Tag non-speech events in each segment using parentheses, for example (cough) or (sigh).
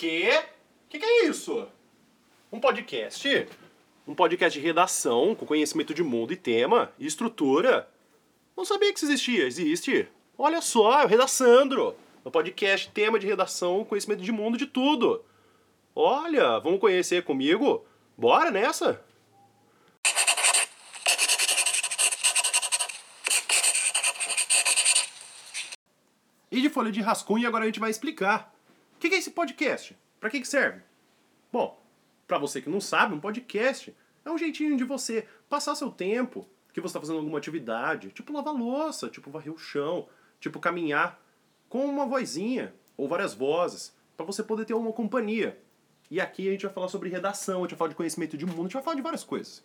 Quê? Que que é isso? Um podcast? Um podcast de redação, com conhecimento de mundo e tema e estrutura. Não sabia que isso existia. Existe. Olha só, é o Redaçandro. Um podcast, tema de redação, conhecimento de mundo, de tudo. Olha, vamos conhecer comigo? Bora nessa? E de folha de rascunho, agora a gente vai explicar. O que é esse podcast? Para que serve? Bom, para você que não sabe, um podcast é um jeitinho de você passar seu tempo que você está fazendo alguma atividade, tipo lavar louça, tipo varrer o chão, tipo caminhar, com uma vozinha ou várias vozes, para você poder ter uma companhia. E aqui a gente vai falar sobre redação, a gente vai falar de conhecimento de mundo, a gente vai falar de várias coisas.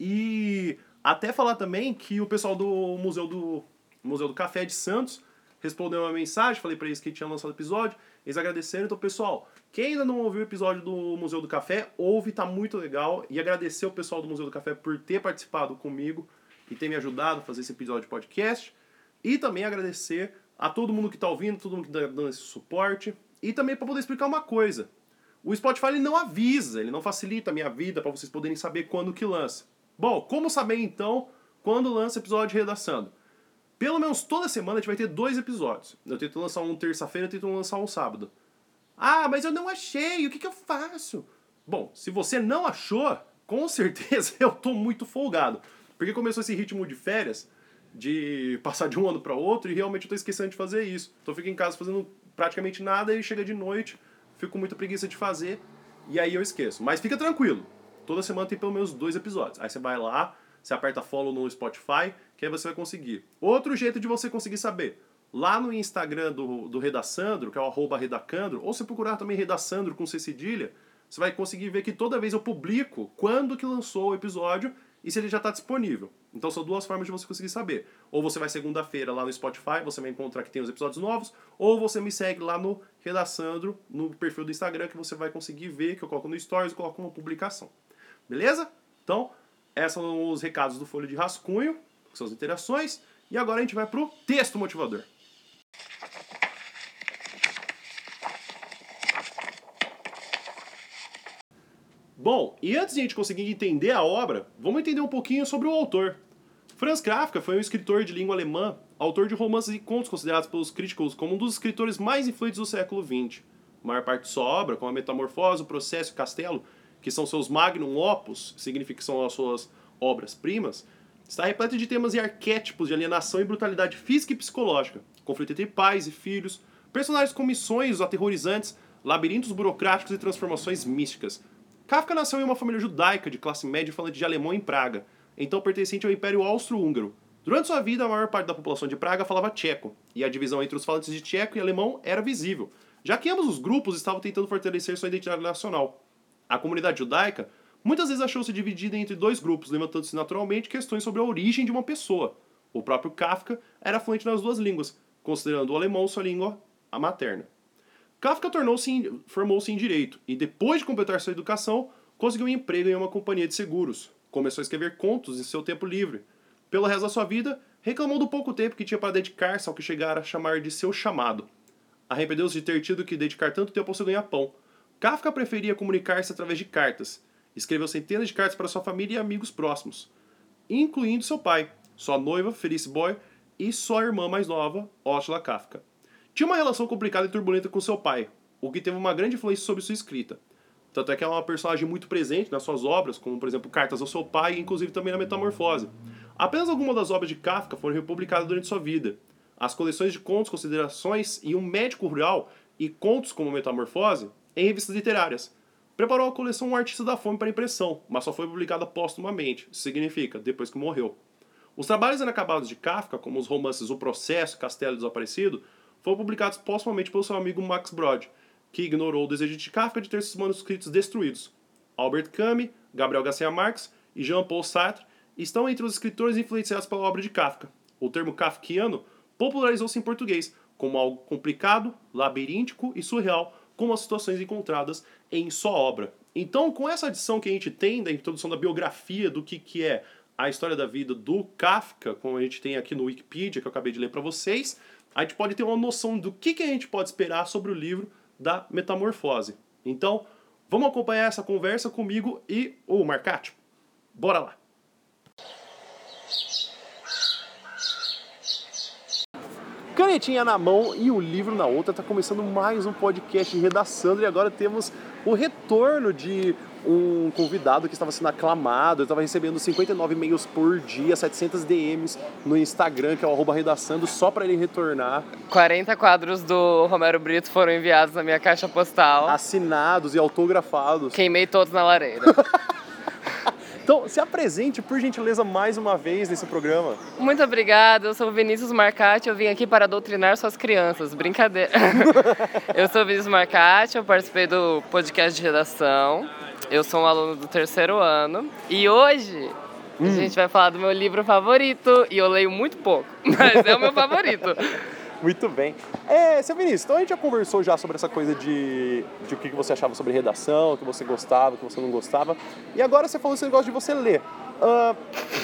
E até falar também que o pessoal do Museu do Museu do Café de Santos respondeu uma mensagem, falei para eles que tinha lançado o episódio, eles agradeceram. Então, pessoal, quem ainda não ouviu o episódio do Museu do Café, ouve, tá muito legal. E agradecer o pessoal do Museu do Café por ter participado comigo e ter me ajudado a fazer esse episódio de podcast. E também agradecer a todo mundo que tá ouvindo, todo mundo que tá dando esse suporte. E também para poder explicar uma coisa. O Spotify ele não avisa, ele não facilita a minha vida para vocês poderem saber quando que lança. Bom, como saber então quando lança episódio de redação? Pelo menos toda semana a gente vai ter dois episódios. Eu tento lançar um terça-feira, eu tento lançar um sábado. Ah, mas eu não achei, o que, que eu faço? Bom, se você não achou, com (laughs) certeza eu tô muito folgado. Porque começou esse ritmo de férias, de passar de um ano para outro, e realmente eu tô esquecendo de fazer isso. Então eu fico em casa fazendo praticamente nada e chega de noite, fico com muita preguiça de fazer, e aí eu esqueço. Mas fica tranquilo, toda semana tem pelo menos dois episódios. Aí você vai lá, você aperta follow no Spotify, que aí você vai conseguir. Outro jeito de você conseguir saber, lá no Instagram do, do Redaçandro, que é o arroba Redacandro, ou se procurar também Redaçandro com C cedilha, você vai conseguir ver que toda vez eu publico quando que lançou o episódio e se ele já está disponível. Então são duas formas de você conseguir saber. Ou você vai segunda-feira lá no Spotify, você vai encontrar que tem os episódios novos, ou você me segue lá no Redaçandro, no perfil do Instagram, que você vai conseguir ver que eu coloco no Stories, coloco uma publicação. Beleza? Então, esses são os recados do Folha de Rascunho, que são as interações. E agora a gente vai para o texto motivador. Bom, e antes de a gente conseguir entender a obra, vamos entender um pouquinho sobre o autor. Franz Kafka foi um escritor de língua alemã, autor de romances e contos considerados pelos críticos como um dos escritores mais influentes do século XX. A maior parte de sua obra, como a Metamorfose, o Processo e o Castelo, que são seus magnum opus, significa que são as suas obras-primas, está repleta de temas e arquétipos de alienação e brutalidade física e psicológica, conflito entre pais e filhos, personagens com missões aterrorizantes, labirintos burocráticos e transformações místicas. Kafka nasceu em uma família judaica de classe média falante de alemão em Praga, então pertencente ao Império Austro-Húngaro. Durante sua vida, a maior parte da população de Praga falava tcheco, e a divisão entre os falantes de tcheco e alemão era visível, já que ambos os grupos estavam tentando fortalecer sua identidade nacional. A comunidade judaica muitas vezes achou-se dividida entre dois grupos, levantando-se naturalmente questões sobre a origem de uma pessoa. O próprio Kafka era fluente nas duas línguas, considerando o alemão sua língua materna. Kafka formou-se em direito e, depois de completar sua educação, conseguiu um emprego em uma companhia de seguros. Começou a escrever contos em seu tempo livre. Pelo resto da sua vida, reclamou do pouco tempo que tinha para dedicar-se ao que chegara a chamar de seu chamado. Arrependeu-se de ter tido que dedicar tanto tempo ao seu ganha-pão Kafka preferia comunicar-se através de cartas. Escreveu centenas de cartas para sua família e amigos próximos, incluindo seu pai, sua noiva, Felice Boy, e sua irmã mais nova, Otla Kafka. Tinha uma relação complicada e turbulenta com seu pai, o que teve uma grande influência sobre sua escrita. Tanto é que é uma personagem muito presente nas suas obras, como por exemplo Cartas ao seu pai e inclusive também na Metamorfose. Apenas algumas das obras de Kafka foram republicadas durante sua vida. As coleções de contos, considerações e um médico rural e contos como Metamorfose em revistas literárias. Preparou a coleção Um Artista da Fome para impressão, mas só foi publicada póstumamente, significa depois que morreu. Os trabalhos inacabados de Kafka, como os romances O Processo, Castelo e Desaparecido, foram publicados póstumamente pelo seu amigo Max Brod, que ignorou o desejo de Kafka de ter seus manuscritos destruídos. Albert Camus, Gabriel Garcia Marques e Jean-Paul Sartre estão entre os escritores influenciados pela obra de Kafka. O termo kafkiano popularizou-se em português como algo complicado, labiríntico e surreal, com as situações encontradas em sua obra. Então, com essa adição que a gente tem da introdução da biografia do que, que é a história da vida do Kafka, como a gente tem aqui no Wikipedia, que eu acabei de ler para vocês, a gente pode ter uma noção do que, que a gente pode esperar sobre o livro da metamorfose. Então, vamos acompanhar essa conversa comigo e o Marcati. Bora lá! Canetinha na mão e o livro na outra, tá começando mais um podcast redação e agora temos o retorno de um convidado que estava sendo aclamado, eu estava recebendo 59 e-mails por dia, 700 DMs no Instagram, que é o arroba redaçando, só para ele retornar. 40 quadros do Romero Brito foram enviados na minha caixa postal. Assinados e autografados. Queimei todos na lareira. (laughs) Então, se apresente, por gentileza, mais uma vez nesse programa. Muito obrigada, eu sou o Vinícius Marcati, eu vim aqui para doutrinar suas crianças. Brincadeira. (laughs) eu sou o Vinícius Marcati, eu participei do podcast de redação. Eu sou um aluno do terceiro ano e hoje hum. a gente vai falar do meu livro favorito e eu leio muito pouco, (laughs) mas é o meu favorito. Muito bem. É, seu Vinícius, então a gente já conversou já sobre essa coisa de, de o que você achava sobre redação, o que você gostava, o que você não gostava. E agora você falou que você gosta de você ler. Uh,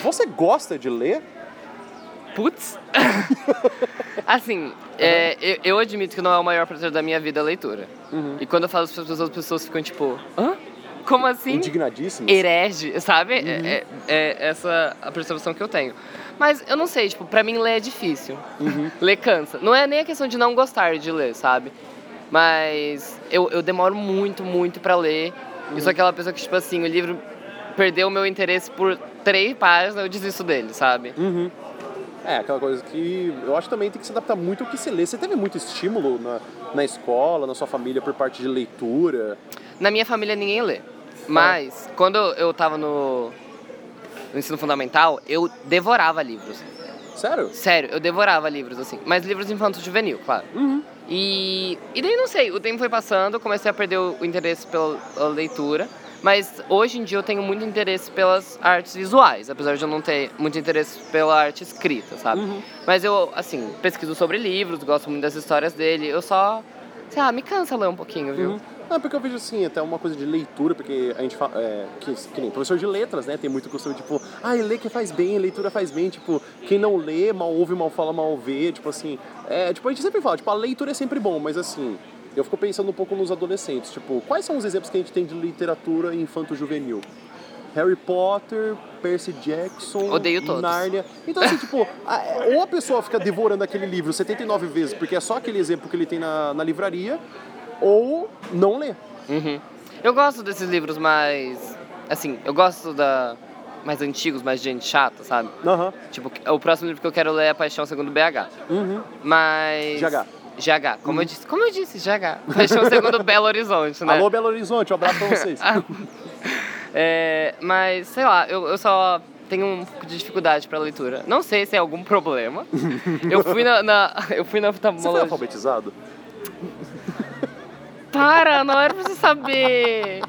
você gosta de ler? Putz! (laughs) assim, uhum. é, eu, eu, admito que não é o maior prazer da minha vida a leitura. Uhum. E quando eu falo para as pessoas, as pessoas ficam tipo, hã? Como assim? Indignadíssimo. Herege, sabe? Uhum. É, é, é, essa a percepção que eu tenho. Mas eu não sei, tipo, pra mim ler é difícil. Uhum. (laughs) ler cansa. Não é nem a questão de não gostar de ler, sabe? Mas eu, eu demoro muito, muito pra ler. Uhum. Eu sou aquela pessoa que, tipo assim, o livro perdeu o meu interesse por três páginas, eu desisto dele, sabe? Uhum. É, aquela coisa que eu acho que também tem que se adaptar muito ao que você lê. Você teve muito estímulo na, na escola, na sua família, por parte de leitura? Na minha família ninguém lê. Mas, quando eu tava no, no ensino fundamental, eu devorava livros. Sério? Sério, eu devorava livros, assim. Mas livros infanto-juvenil, claro. Uhum. E, e daí, não sei, o tempo foi passando, eu comecei a perder o interesse pela, pela leitura. Mas hoje em dia eu tenho muito interesse pelas artes visuais, apesar de eu não ter muito interesse pela arte escrita, sabe? Uhum. Mas eu, assim, pesquiso sobre livros, gosto muito das histórias dele. Eu só, sei lá, me cansa ler um pouquinho, viu? Uhum. Não, porque eu vejo assim, até uma coisa de leitura, porque a gente fala, é, que, que nem professor de letras, né, tem muito costume, tipo, ah, lê que faz bem, leitura faz bem, tipo, quem não lê, mal ouve, mal fala, mal vê, tipo assim, é, tipo, a gente sempre fala, tipo, a leitura é sempre bom, mas assim, eu fico pensando um pouco nos adolescentes, tipo, quais são os exemplos que a gente tem de literatura infanto-juvenil? Harry Potter, Percy Jackson, Odeio todos. Narnia. Então, assim, tipo, ou a pessoa fica devorando aquele livro 79 vezes, porque é só aquele exemplo que ele tem na, na livraria, ou não ler. Uhum. Eu gosto desses livros mais. Assim, eu gosto da. Mais antigos, mais gente chata, sabe? Uhum. Tipo, o próximo livro que eu quero ler é Paixão Segundo BH. Uhum. Mas. GH. GH, como uhum. eu disse. Como eu disse, GH. Paixão Segundo (laughs) Belo Horizonte, né? Alô, Belo Horizonte, um abraço pra vocês. (laughs) é, mas, sei lá, eu, eu só tenho um pouco de dificuldade para leitura. Não sei se é algum problema. (laughs) eu fui na, na eu fui na oftalmologia. Você foi alfabetizado? Para, não era pra você saber.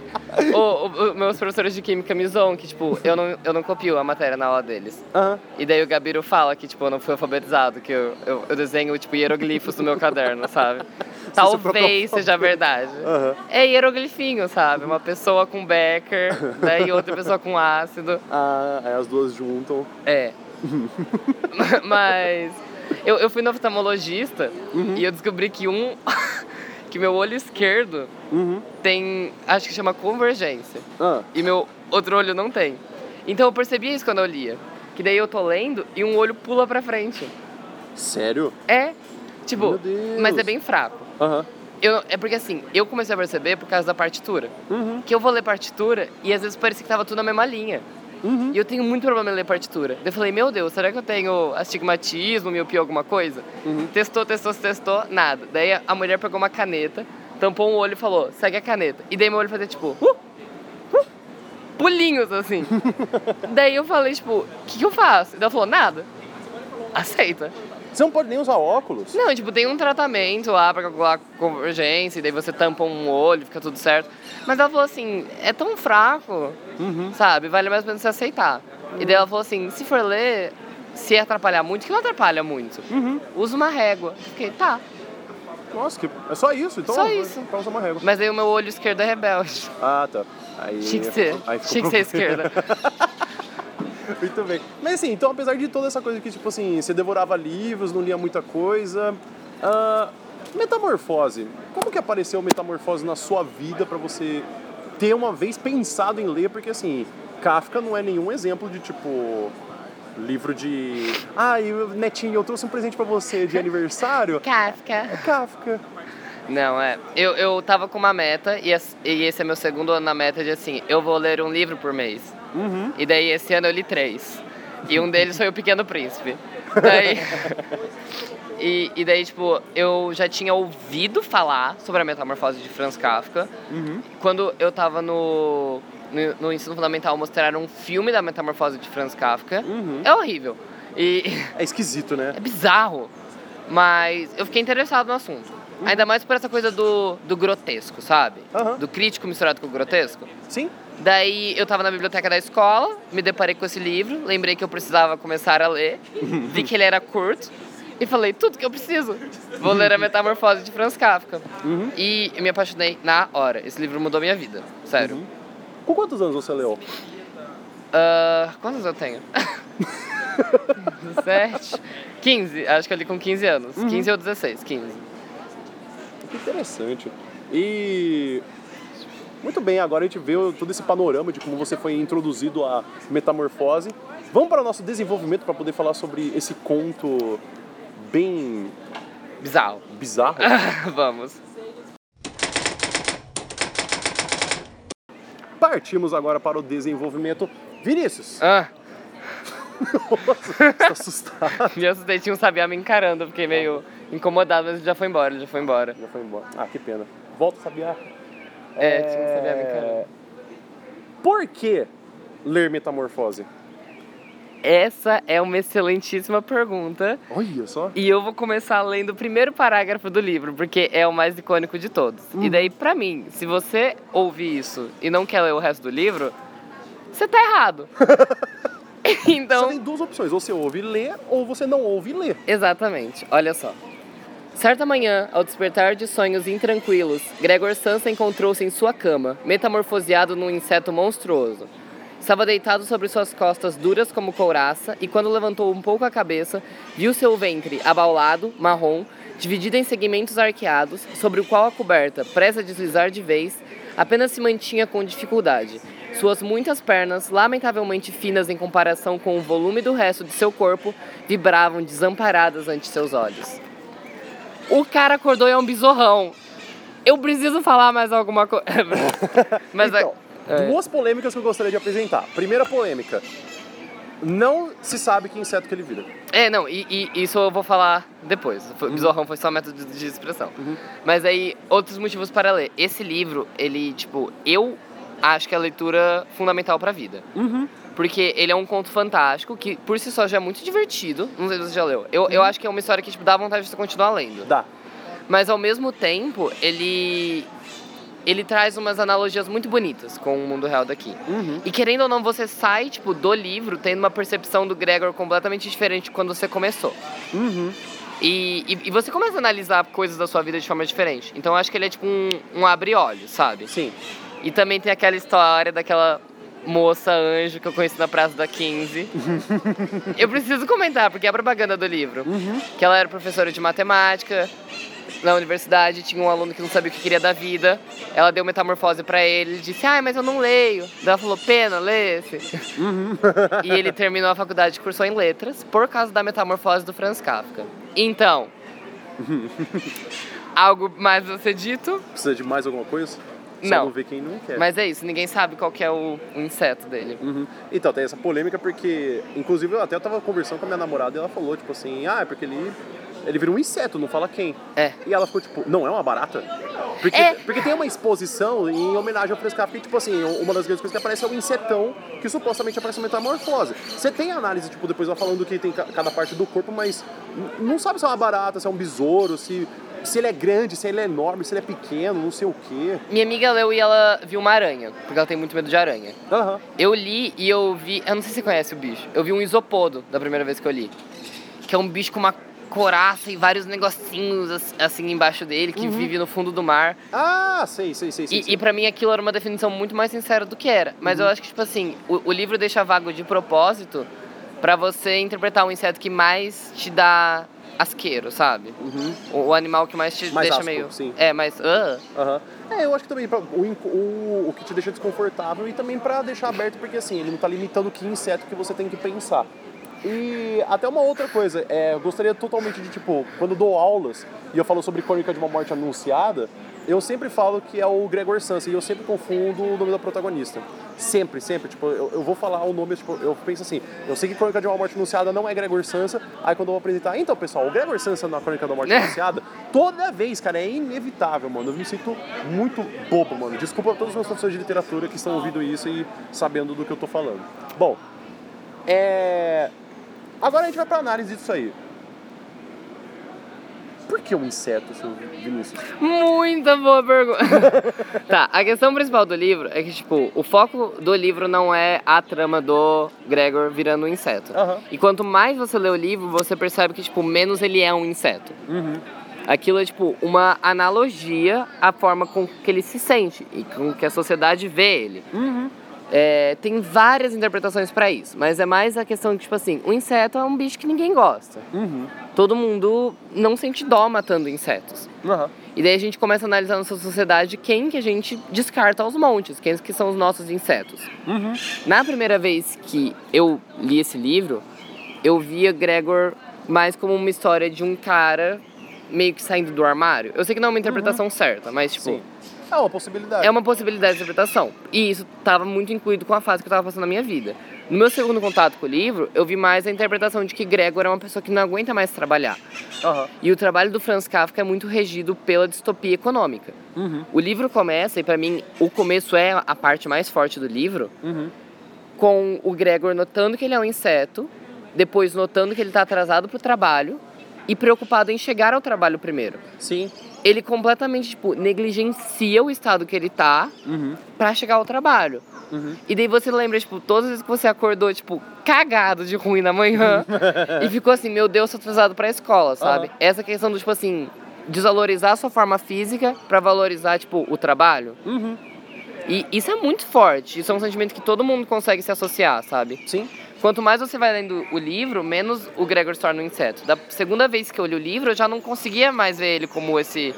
o, o, meus professores de química me zoam que, tipo, eu não, eu não copio a matéria na aula deles. Uhum. E daí o Gabiru fala que, tipo, eu não fui alfabetizado, que eu, eu, eu desenho, tipo, hieroglifos no meu caderno, sabe? Talvez seja verdade. Uhum. É hieroglifinho, sabe? Uma pessoa com Becker, daí outra pessoa com ácido. Ah, aí as duas juntam. É. (laughs) Mas eu, eu fui no oftalmologista uhum. e eu descobri que um que meu olho esquerdo uhum. tem, acho que chama convergência. Ah. E meu outro olho não tem. Então eu percebi isso quando eu lia. Que daí eu tô lendo e um olho pula pra frente. Sério? É. Tipo, mas é bem fraco. Uhum. Eu, é porque assim, eu comecei a perceber por causa da partitura. Uhum. Que eu vou ler partitura e às vezes parecia que tava tudo na mesma linha. Uhum. E eu tenho muito problema em ler partitura. Eu falei, meu Deus, será que eu tenho astigmatismo, miopia, alguma coisa? Uhum. Testou, testou, testou, nada. Daí a mulher pegou uma caneta, tampou um olho e falou, segue a caneta. E daí meu olho fazia tipo, uh, uh, pulinhos assim. (laughs) daí eu falei, tipo, o que, que eu faço? E ela falou, nada. Aceita. Você não pode nem usar óculos? Não, tipo, tem um tratamento lá pra calcular convergência, e daí você tampa um olho, fica tudo certo. Mas ela falou assim, é tão fraco, uhum. sabe? Vale mais ou menos você aceitar. Uhum. E daí ela falou assim, se for ler, se atrapalhar muito, que não atrapalha muito, uhum. usa uma régua. Fiquei, tá. Nossa, que... é só isso, então só isso. Então usa uma régua. Mas aí o meu olho esquerdo é rebelde. Ah, tá. Aí... Tinha que ser, tinha que ser esquerda. (laughs) Muito bem. Mas assim, então apesar de toda essa coisa que, tipo assim, você devorava livros, não lia muita coisa, uh, Metamorfose. Como que apareceu Metamorfose na sua vida para você ter uma vez pensado em ler? Porque assim, Kafka não é nenhum exemplo de tipo livro de. Ah, Netinho, eu trouxe um presente para você de aniversário. (laughs) Kafka. É Kafka. Não, é. Eu, eu tava com uma meta, e, e esse é meu segundo ano na meta de assim, eu vou ler um livro por mês. Uhum. E daí esse ano eu li três. E um deles foi O Pequeno Príncipe. Daí. (laughs) e, e daí, tipo, eu já tinha ouvido falar sobre a metamorfose de Franz Kafka. Uhum. Quando eu tava no, no, no, ensino fundamental, mostraram um filme da metamorfose de Franz Kafka. Uhum. É horrível. E. (laughs) É esquisito, né? É bizarro. Mas eu fiquei interessado no assunto. Uhum. Ainda mais por essa coisa do, do grotesco, sabe? Do crítico misturado com o grotesco. Sim. Daí eu tava na biblioteca da escola, me deparei com esse livro, lembrei que eu precisava começar a ler, vi (laughs) que ele era curto e falei, tudo que eu preciso. Vou ler a Metamorfose de Franz Kafka. Uhum. E me apaixonei na hora. Esse livro mudou minha vida, sério. Uhum. Com quantos anos você leu? Uh, quantos eu tenho? (laughs) 17? 15, acho que eu li com 15 anos. Uhum. 15 ou 16, 15. Que interessante. E muito bem, agora a gente vê todo esse panorama de como você foi introduzido à metamorfose. Vamos para o nosso desenvolvimento para poder falar sobre esse conto bem bizarro. Bizarro? (laughs) Vamos. Partimos agora para o desenvolvimento. Vinícius! Ah. Nossa, você tá assustado. (laughs) me assustei, tinha um sabiá me encarando, fiquei meio incomodado, mas ele já foi embora, ele já foi embora. Já foi embora. Ah, que pena. Volta, sabiá. É, tinha um sabiá me encarando. Por que ler Metamorfose? Essa é uma excelentíssima pergunta. Olha só. E eu vou começar lendo o primeiro parágrafo do livro, porque é o mais icônico de todos. Uhum. E daí, pra mim, se você ouvir isso e não quer ler o resto do livro, você tá errado. (laughs) (laughs) então. Você tem duas opções: ou você ouve ler, ou você não ouve ler. Exatamente. Olha só. Certa manhã, ao despertar de sonhos intranquilos, Gregor Sansa encontrou-se em sua cama, metamorfoseado num inseto monstruoso. Estava deitado sobre suas costas duras como couraça e, quando levantou um pouco a cabeça, viu seu ventre abaulado, marrom, dividido em segmentos arqueados, sobre o qual a coberta, presa a deslizar de vez, apenas se mantinha com dificuldade. Suas muitas pernas, lamentavelmente finas em comparação com o volume do resto de seu corpo, vibravam desamparadas ante seus olhos. O cara acordou e é um bizorrão. Eu preciso falar mais alguma coisa. (laughs) Mas então, é. duas polêmicas que eu gostaria de apresentar. Primeira polêmica. Não se sabe que inseto que ele vira. É, não, e, e isso eu vou falar depois. Foi, Uhum. Bizorrão foi só método de, expressão. Uhum. Mas aí, outros motivos para ler. Esse livro, ele, tipo, eu acho que é a leitura fundamental pra vida. Uhum. Porque ele é um conto fantástico, que por si só já é muito divertido. Não sei se você já leu. Eu, eu acho que é uma história que, tipo, dá vontade de você continuar lendo. Dá. Mas ao mesmo tempo, ele. Ele traz umas analogias muito bonitas com o mundo real daqui. Uhum. E querendo ou não, você sai, tipo, do livro tendo uma percepção do Gregor completamente diferente de quando você começou. Uhum. E, e, e você começa a analisar coisas da sua vida de forma diferente. Então eu acho que ele é tipo um, um abre-olhos, sabe? Sim. E também tem aquela história daquela moça anjo que eu conheci na Praça da 15. (laughs) eu preciso comentar, porque é a propaganda do livro. Uhum. Que ela era professora de matemática na universidade, tinha um aluno que não sabia o que queria da vida. Ela deu metamorfose pra ele, ele disse: "Ai, mas eu não leio". Daí ela falou: "Pena, lê esse". Uhum. e ele terminou a faculdade, cursou em letras por causa da metamorfose do Franz Kafka. Então, algo mais a ser dito? Precisa de mais alguma coisa? Só Não. quem não quer. Mas é isso, ninguém sabe qual que é o, o inseto dele. Uhum. Então, tem essa polêmica porque, inclusive, eu até tava conversando com a minha namorada e ela falou, tipo assim, ah, é porque ele, ele vira um inseto, não fala quem. É. E ela ficou tipo, não é uma barata? Porque, É. porque tem uma exposição em homenagem ao que, tipo assim, uma das grandes coisas que aparece é o insetão, que supostamente aparece uma metamorfose. Você tem análise, tipo, depois ela falando que tem ca- cada parte do corpo, mas não sabe se é uma barata, se é um besouro, se, se ele é grande, se ele é enorme, se ele é pequeno, não sei o quê. Minha amiga leu e ela viu uma aranha, porque ela tem muito medo de aranha. Aham. Eu li e eu vi. Eu não sei se você conhece o bicho. Eu vi um isopodo da primeira vez que eu li. Que é um bicho com uma coraça e vários negocinhos as- assim embaixo dele, que vive no fundo do mar. Ah, sei, sei, sei, sei. E, sei. e pra mim aquilo era uma definição muito mais sincera do que era. Mas eu acho que, tipo assim, o, o livro deixa vago de propósito pra você interpretar um inseto que mais te dá asqueiro, sabe? Uhum. O, o animal que mais te Mais deixa asco, meio. sim. É, mas. ah, Aham. É, eu acho que também pra- o, o, o que te deixa desconfortável e também pra deixar aberto, porque assim, ele não tá limitando que inseto que você tem que pensar. E até uma outra coisa, é, eu gostaria totalmente de, tipo, quando dou aulas e eu falo sobre Crônica de uma Morte Anunciada, eu sempre falo que é o Gregor Samsa e eu sempre confundo o nome da protagonista. Sempre, sempre. Tipo, eu, eu vou falar o nome, tipo, eu penso assim, eu sei que Crônica de uma Morte Anunciada não é Gregor Samsa, aí quando eu vou apresentar, então pessoal, o Gregor Samsa na Crônica de uma Morte É. Anunciada, toda vez, cara, é inevitável, mano. Eu me sinto muito bobo, mano. Desculpa a todos os meus professores de literatura que estão ouvindo isso e sabendo do que eu tô falando. Bom, é. Agora a gente vai pra análise disso aí. Por que um inseto, seu Vinícius? Muita boa pergunta. (laughs) tá, a questão principal do livro é que, tipo, o foco do livro não é a trama do Gregor virando um inseto. Aham. E quanto mais você lê o livro, você percebe que, tipo, menos ele é um inseto. Uhum. Aquilo é, tipo, uma analogia à forma com que ele se sente e com que a sociedade vê ele. Uhum. É, tem várias interpretações pra isso, mas é mais a questão que, tipo assim, o inseto é um bicho que ninguém gosta. Uhum. Todo mundo não sente dó matando insetos. Aham. E daí a gente começa a analisar na nossa sociedade quem que a gente descarta aos montes, quem que são os nossos insetos. Uhum. Na primeira vez que eu li esse livro, eu via Gregor mais como uma história de um cara meio que saindo do armário. Eu sei que não é uma interpretação certa, mas tipo, Sim. É uma possibilidade. é uma possibilidade de interpretação. E isso estava muito incluído com a fase que eu estava passando na minha vida. No meu segundo contato com o livro, eu vi mais a interpretação de que Gregor é uma pessoa que não aguenta mais trabalhar. Aham. E o trabalho do Franz Kafka é muito regido pela distopia econômica. Uhum. O livro começa, e pra mim o começo é a parte mais forte do livro, Uhum. com o Gregor notando que ele é um inseto, depois notando que ele tá atrasado pro trabalho e preocupado em chegar ao trabalho primeiro. Sim. Ele completamente, tipo, negligencia o estado que ele tá Uhum. pra chegar ao trabalho. Uhum. E daí você lembra, tipo, todas as vezes que você acordou, tipo, cagado de ruim na manhã (laughs) e ficou assim, meu Deus, tô atrasado pra escola, sabe? Aham. Essa questão do, tipo assim, desvalorizar a sua forma física pra valorizar, tipo, o trabalho. Uhum. E isso é muito forte. Isso é um sentimento que todo mundo consegue se associar, sabe? Sim. Quanto mais você vai lendo o livro, menos o Gregor se torna um inseto. Da segunda vez que eu li o livro, eu já não conseguia mais ver ele como esse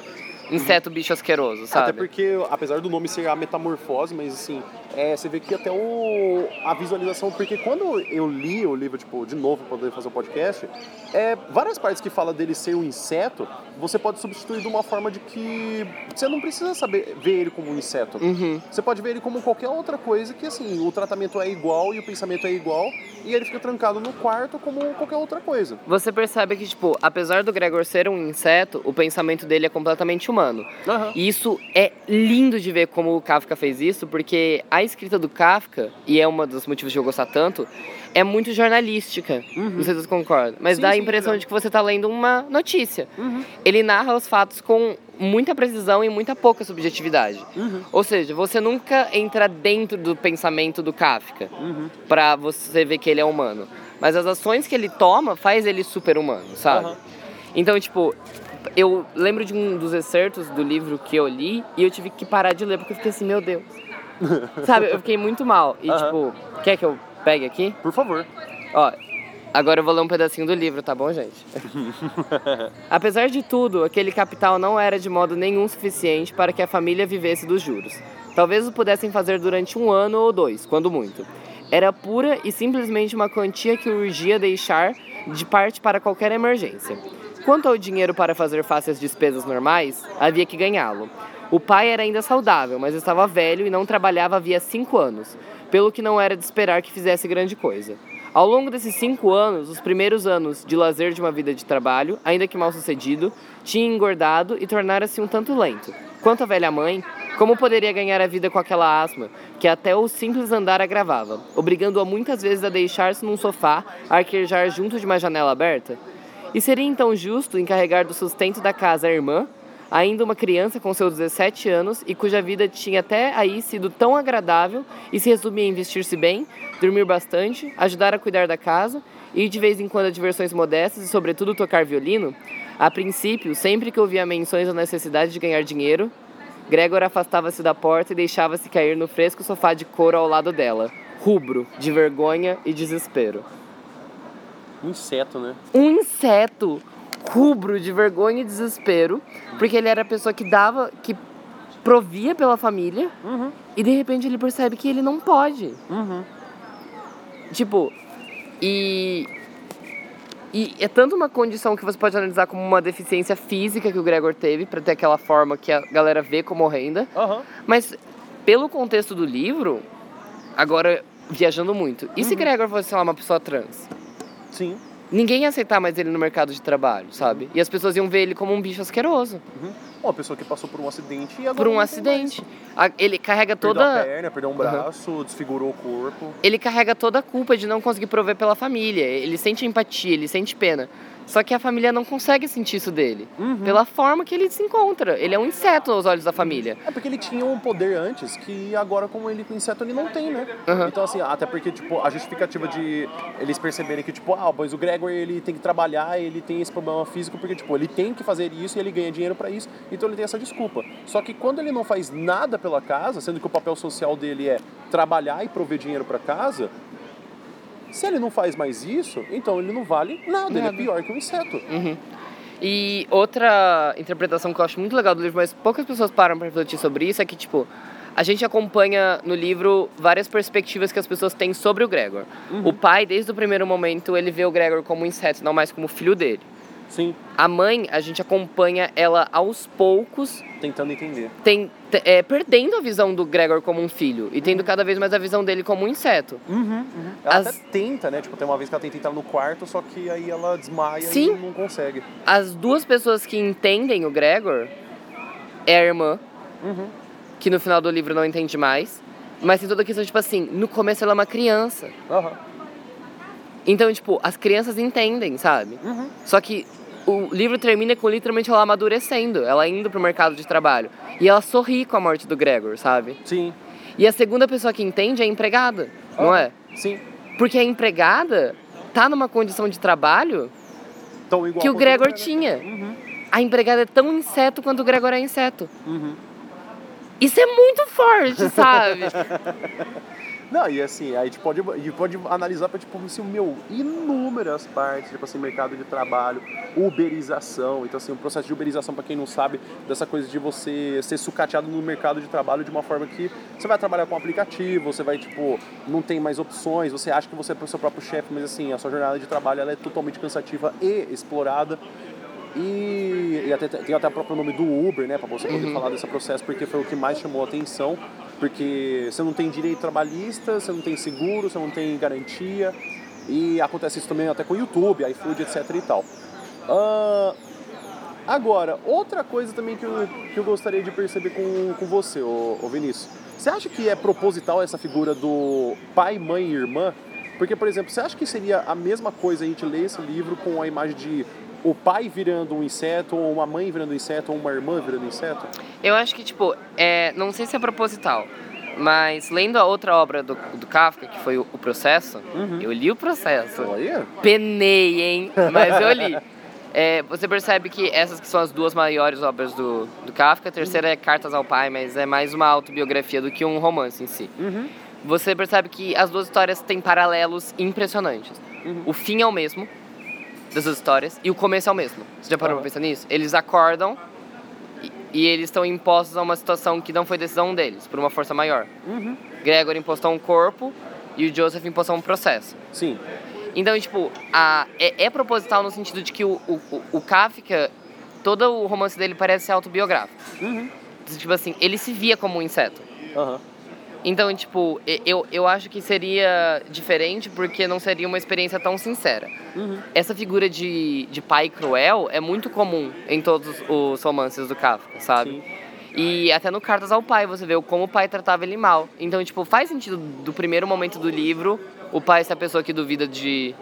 inseto bicho asqueroso, sabe? Até porque, apesar do nome ser a metamorfose, mas assim, é, você vê que até o, a visualização, porque quando eu li o livro, tipo, de novo pra poder fazer o podcast, é, várias partes que fala dele ser um inseto, você pode substituir de uma forma de que você não precisa saber ver ele como um inseto. Uhum. Você pode ver ele como qualquer outra coisa que, assim, o tratamento é igual e o pensamento é igual, e ele fica trancado no quarto como qualquer outra coisa. Você percebe que, tipo, apesar do Gregor ser um inseto, o pensamento dele é completamente humano. Aham. E isso é lindo de ver como o Kafka fez isso, porque a escrita do Kafka, e é um dos motivos de eu gostar tanto, é muito jornalística. Não sei se você concorda. Mas Sim, dá a sim, impressão claro. de que você tá lendo uma notícia. Uhum. Ele narra os fatos com muita precisão e muita pouca subjetividade. Uhum. Ou seja, você nunca entra dentro do pensamento do Kafka Uhum. pra você ver que ele é humano. Mas as ações que ele toma faz ele super humano, sabe? Então, tipo, eu lembro de um dos excertos do livro que eu li e eu tive que parar de ler porque eu fiquei assim, meu Deus. (laughs) sabe, eu fiquei muito mal. E, Aham. tipo, quer que eu pegue aqui? Por favor. Ó, agora eu vou ler um pedacinho do livro, tá bom, gente? (laughs) Apesar de tudo, aquele capital não era de modo nenhum suficiente para que a família vivesse dos juros. Talvez o pudessem fazer durante um ano ou dois, quando muito. Era pura e simplesmente uma quantia que urgia deixar de parte para qualquer emergência. Quanto ao dinheiro para fazer face às despesas normais, havia que ganhá-lo. O pai era ainda saudável, mas estava velho e não trabalhava havia cinco anos, pelo que não era de esperar que fizesse grande coisa. Ao longo desses cinco anos, os primeiros anos de lazer de uma vida de trabalho, ainda que mal sucedido, tinha engordado e tornara-se um tanto lento. Quanto à velha mãe, como poderia ganhar a vida com aquela asma, que até o simples andar agravava, obrigando-a muitas vezes a deixar-se num sofá, a arquejar junto de uma janela aberta? E seria então justo encarregar do sustento da casa a irmã, ainda uma criança com seus 17 anos e cuja vida tinha até aí sido tão agradável e se resumia em vestir-se bem, dormir bastante, ajudar a cuidar da casa, ir de vez em quando a diversões modestas e, sobretudo, tocar violino? A princípio, sempre que ouvia menções da necessidade de ganhar dinheiro, Gregor afastava-se da porta e deixava-se cair no fresco sofá de couro ao lado dela, rubro, de vergonha e desespero. Inseto, né? Um inseto rubro de vergonha e desespero, porque ele era a pessoa que dava, que provia pela família, Uhum. e de repente ele percebe que ele não pode. Uhum. Tipo, e. E é tanto uma condição que você pode analisar como uma deficiência física que o Gregor teve, pra ter aquela forma que a galera vê como horrenda, Aham. mas pelo contexto do livro, agora viajando muito, e se Gregor fosse, sei lá, uma pessoa trans? Sim. Ninguém ia aceitar mais ele no mercado de trabalho, sabe? E as pessoas iam ver ele como um bicho asqueroso. Uhum. Uma pessoa que passou por um acidente e agora Por um acidente. A- Ele carrega mais. Perdeu a toda. perna, perdeu um braço, desfigurou o corpo. ele carrega toda a culpa de não conseguir prover pela família. Ele sente empatia, ele sente pena. Só que a família não consegue sentir isso dele. Uhum. Pela forma que ele se encontra. Ele é um inseto aos olhos da família. É porque ele tinha um poder antes que agora, como ele com inseto, ele não tem, né? Aham. Então, assim, até porque, tipo, a justificativa de eles perceberem que, tipo, ah, mas o Gregor, ele tem que trabalhar, ele tem esse problema físico, porque, tipo, ele tem que fazer isso e ele ganha dinheiro pra isso, então ele tem essa desculpa. Só que quando ele não faz nada pela casa, sendo que o papel social dele é trabalhar e prover dinheiro pra casa, se ele não faz mais isso, então ele não vale nada, ele é Nada. pior que um inseto. Uhum. E outra interpretação que eu acho muito legal do livro, mas poucas pessoas param pra refletir sobre isso, é que, tipo, a gente acompanha no livro várias perspectivas que as pessoas têm sobre o Gregor. O pai, desde o primeiro momento, ele vê o Gregor como um inseto, não mais como filho dele. Sim, A mãe, a gente acompanha ela aos poucos, tentando entender. tem, te- é, perdendo a visão do Gregor como um filho e tendo cada vez mais a visão dele como um inseto. Uhum, Ela As- até tenta, né? Tipo, tem uma vez que ela tenta entrar no quarto, só que aí ela desmaia Sim. e não consegue. As duas pessoas que entendem o Gregor é a irmã, Uhum. que no final do livro não entende mais, mas tem toda a questão, tipo assim, no começo ela é uma criança. Aham. Então, tipo, as crianças entendem, sabe? Uhum. Só que o livro termina com literalmente ela amadurecendo, ela indo pro mercado de trabalho. E ela sorri com a morte do Gregor, sabe? Sim. E a segunda pessoa que entende é a empregada, não Ah. é? Sim. Porque a empregada tá numa condição de trabalho que o Gregor Gregor. tinha. Uhum. A empregada é tão inseto quanto o Gregor é inseto. Uhum. Isso é muito forte, sabe? (laughs) Não, e assim, aí a gente pode, a gente pode analisar pra, tipo, assim, meu, inúmeras partes, tipo assim, mercado de trabalho, uberização. Então, assim, o processo de uberização, pra quem não sabe, dessa coisa de você ser sucateado no mercado de trabalho de uma forma que você vai trabalhar com aplicativo, você vai, tipo, não tem mais opções, você acha que você é o seu próprio chefe, mas assim, a sua jornada de trabalho ela é totalmente cansativa e explorada. E, e até, tem até o próprio nome do Uber, né, pra você poder falar desse processo, porque foi o que mais chamou a atenção. Porque você não tem direito trabalhista, você não tem seguro, você não tem garantia. E acontece isso também até com o YouTube, iFood, etc e tal. Ah, agora, outra coisa também que eu, que eu gostaria de perceber com, com você, ô, ô Vinícius. Você acha que é proposital essa figura do pai, mãe e irmã? Porque, por exemplo, você acha que seria a mesma coisa a gente ler esse livro com a imagem de o pai virando um inseto, ou uma mãe virando um inseto, ou uma irmã virando um inseto? Eu acho que, tipo, é, não sei se é proposital, mas lendo a outra obra do, do Kafka, que foi o, o Processo, eu li o Processo. Olha. Penei, hein? (laughs) Mas eu li. É, você percebe que essas que são as duas maiores obras do, do Kafka, a terceira é Cartas ao Pai, mas é mais uma autobiografia do que um romance em si. Uhum. Você percebe que as duas histórias têm paralelos impressionantes. Uhum. O fim é o mesmo das histórias e o começo é o mesmo. Você já parou Aham. pra pensar nisso? Eles acordam e, e eles estão impostos a uma situação que não foi decisão deles, por uma força maior. Uhum. Gregor impostou um corpo e o Joseph impostou um processo. Sim. Então, tipo, a, é, é proposital no sentido de que o, o, o- Kafka, todo o romance dele parece ser autobiográfico. Uhum. Tipo assim, ele se via como um inseto. Aham. Então, tipo, eu, eu acho que seria diferente porque não seria uma experiência tão sincera. Uhum. Essa figura de, de pai cruel é muito comum em todos os romances do Kafka, sabe? Sim. E até no Cartas ao Pai você vê como o pai tratava ele mal. Então, tipo, faz sentido do primeiro momento do livro o pai ser a pessoa que duvida de,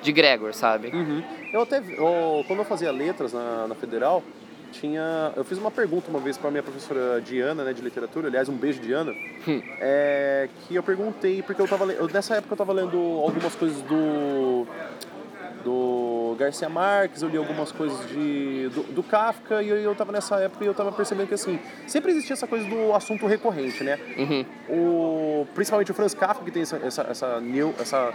de Gregor, sabe? Uhum. Eu até, eu- quando eu fazia letras na, na Federal, tinha, eu fiz uma pergunta uma vez para minha professora Diana, né, de literatura, aliás, um beijo Diana, Hum. é, que eu perguntei, porque eu tava, le- eu, nessa época eu tava lendo algumas coisas do, do, Garcia Marques, eu li algumas coisas de, do, do Kafka e eu, eu tava nessa época e eu tava percebendo que assim, sempre existia essa coisa do assunto recorrente, né? Uhum. O, principalmente o Franz Kafka, que tem essa, essa, essa, neu- essa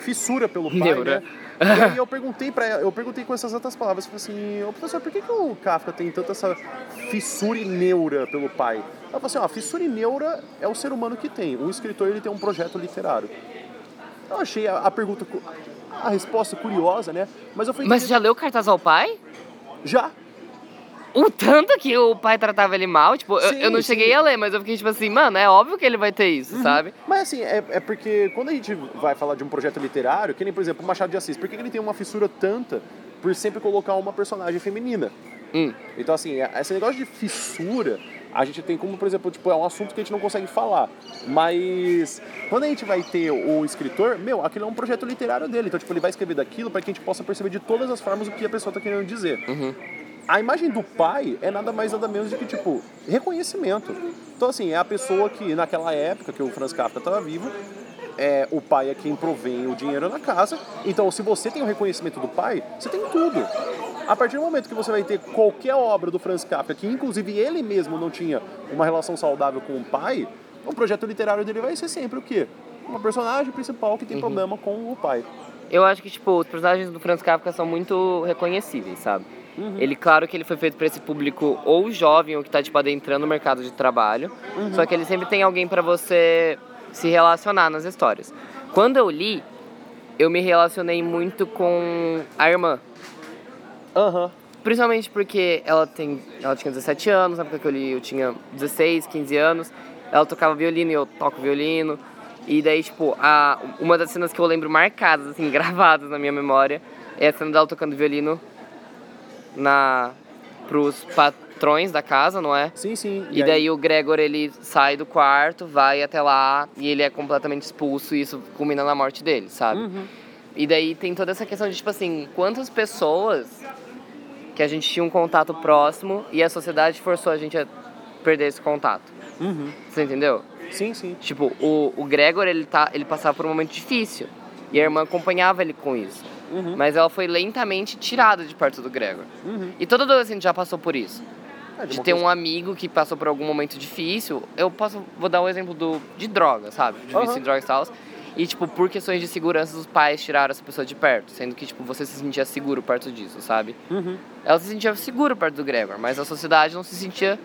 fissura pelo pai, Neura. né? E aí eu perguntei para eu perguntei com essas outras palavras, falei assim, ô professor, por que, que o Kafka tem tanta essa fissura e neura pelo pai? Ela falou assim, ó, fissura e neura é o ser humano que tem. O escritor ele tem um projeto literário. Eu achei a, a pergunta, a resposta curiosa, né? Mas eu fui Mas você já leu Cartas ao Pai? já. O tanto que o pai tratava ele mal, tipo, eu, Sim, eu não cheguei sim. a ler, mas eu fiquei tipo assim, mano, é óbvio que ele vai ter isso, sabe? Mas assim, é, é porque quando a gente vai falar de um projeto literário, que nem, por exemplo, o Machado de Assis, por que que ele tem uma fissura tanta por sempre colocar uma personagem feminina? Hum. Então, assim, é- esse negócio de fissura, a gente tem como, por exemplo, tipo, é um assunto que a gente não consegue falar. Mas quando a gente vai ter o escritor, meu, aquilo é um projeto literário dele. Então, tipo, ele vai escrever daquilo para que a gente possa perceber de todas as formas o que a pessoa tá querendo dizer. A imagem do pai é nada mais nada menos do que, tipo, reconhecimento. Então, assim, é a pessoa que, naquela época que o Franz Kafka estava vivo, é, o pai é quem provém o dinheiro na casa. Então, se você tem o reconhecimento do pai, você tem tudo. A partir do momento que você vai ter qualquer obra do Franz Kafka, que inclusive ele mesmo não tinha uma relação saudável com o pai, o projeto literário dele vai ser sempre o quê? Uma personagem principal que tem problema com o pai. Eu acho que, tipo, os personagens do Franz Kafka são muito reconhecíveis, sabe? Ele, claro que ele foi feito pra esse público ou jovem ou que tá, tipo, adentrando no mercado de trabalho. Só que ele sempre tem alguém pra você se relacionar nas histórias. Quando eu li, eu me relacionei muito com a irmã. Aham. Principalmente porque ela, tem, ela tinha 17 anos, na época que eu li eu tinha 16, 15 anos. Ela tocava violino e eu toco violino. E daí, tipo, a, uma das cenas que eu lembro marcadas, assim, (laughs) gravadas na minha memória, é a cena dela tocando violino na, pros patrões da casa, não é? Sim, sim. E, daí o Gregor, ele sai do quarto, vai até lá e ele é completamente expulso e isso culmina na morte dele, sabe? Uhum. E daí tem toda essa questão de, tipo assim, quantas pessoas que a gente tinha um contato próximo e a sociedade forçou a gente a perder esse contato. Uhum. Você entendeu? Sim, sim. Tipo, o, o Gregor, ele, tá, ele passava por um momento difícil. E a irmã acompanhava ele com isso. Uhum. Mas ela foi lentamente tirada de perto do Gregor. Uhum. E todo adolescente já passou por isso. É, De uma ter coisa- um amigo que passou por algum momento difícil. Eu posso, vou dar um exemplo do, de droga, sabe? De vício em drogas e tal. E, tipo, por questões de segurança, os pais tiraram essa pessoa de perto. Sendo que, tipo, você se sentia seguro perto disso, sabe? Uhum. Ela se sentia seguro perto do Gregor, mas a sociedade não se sentia.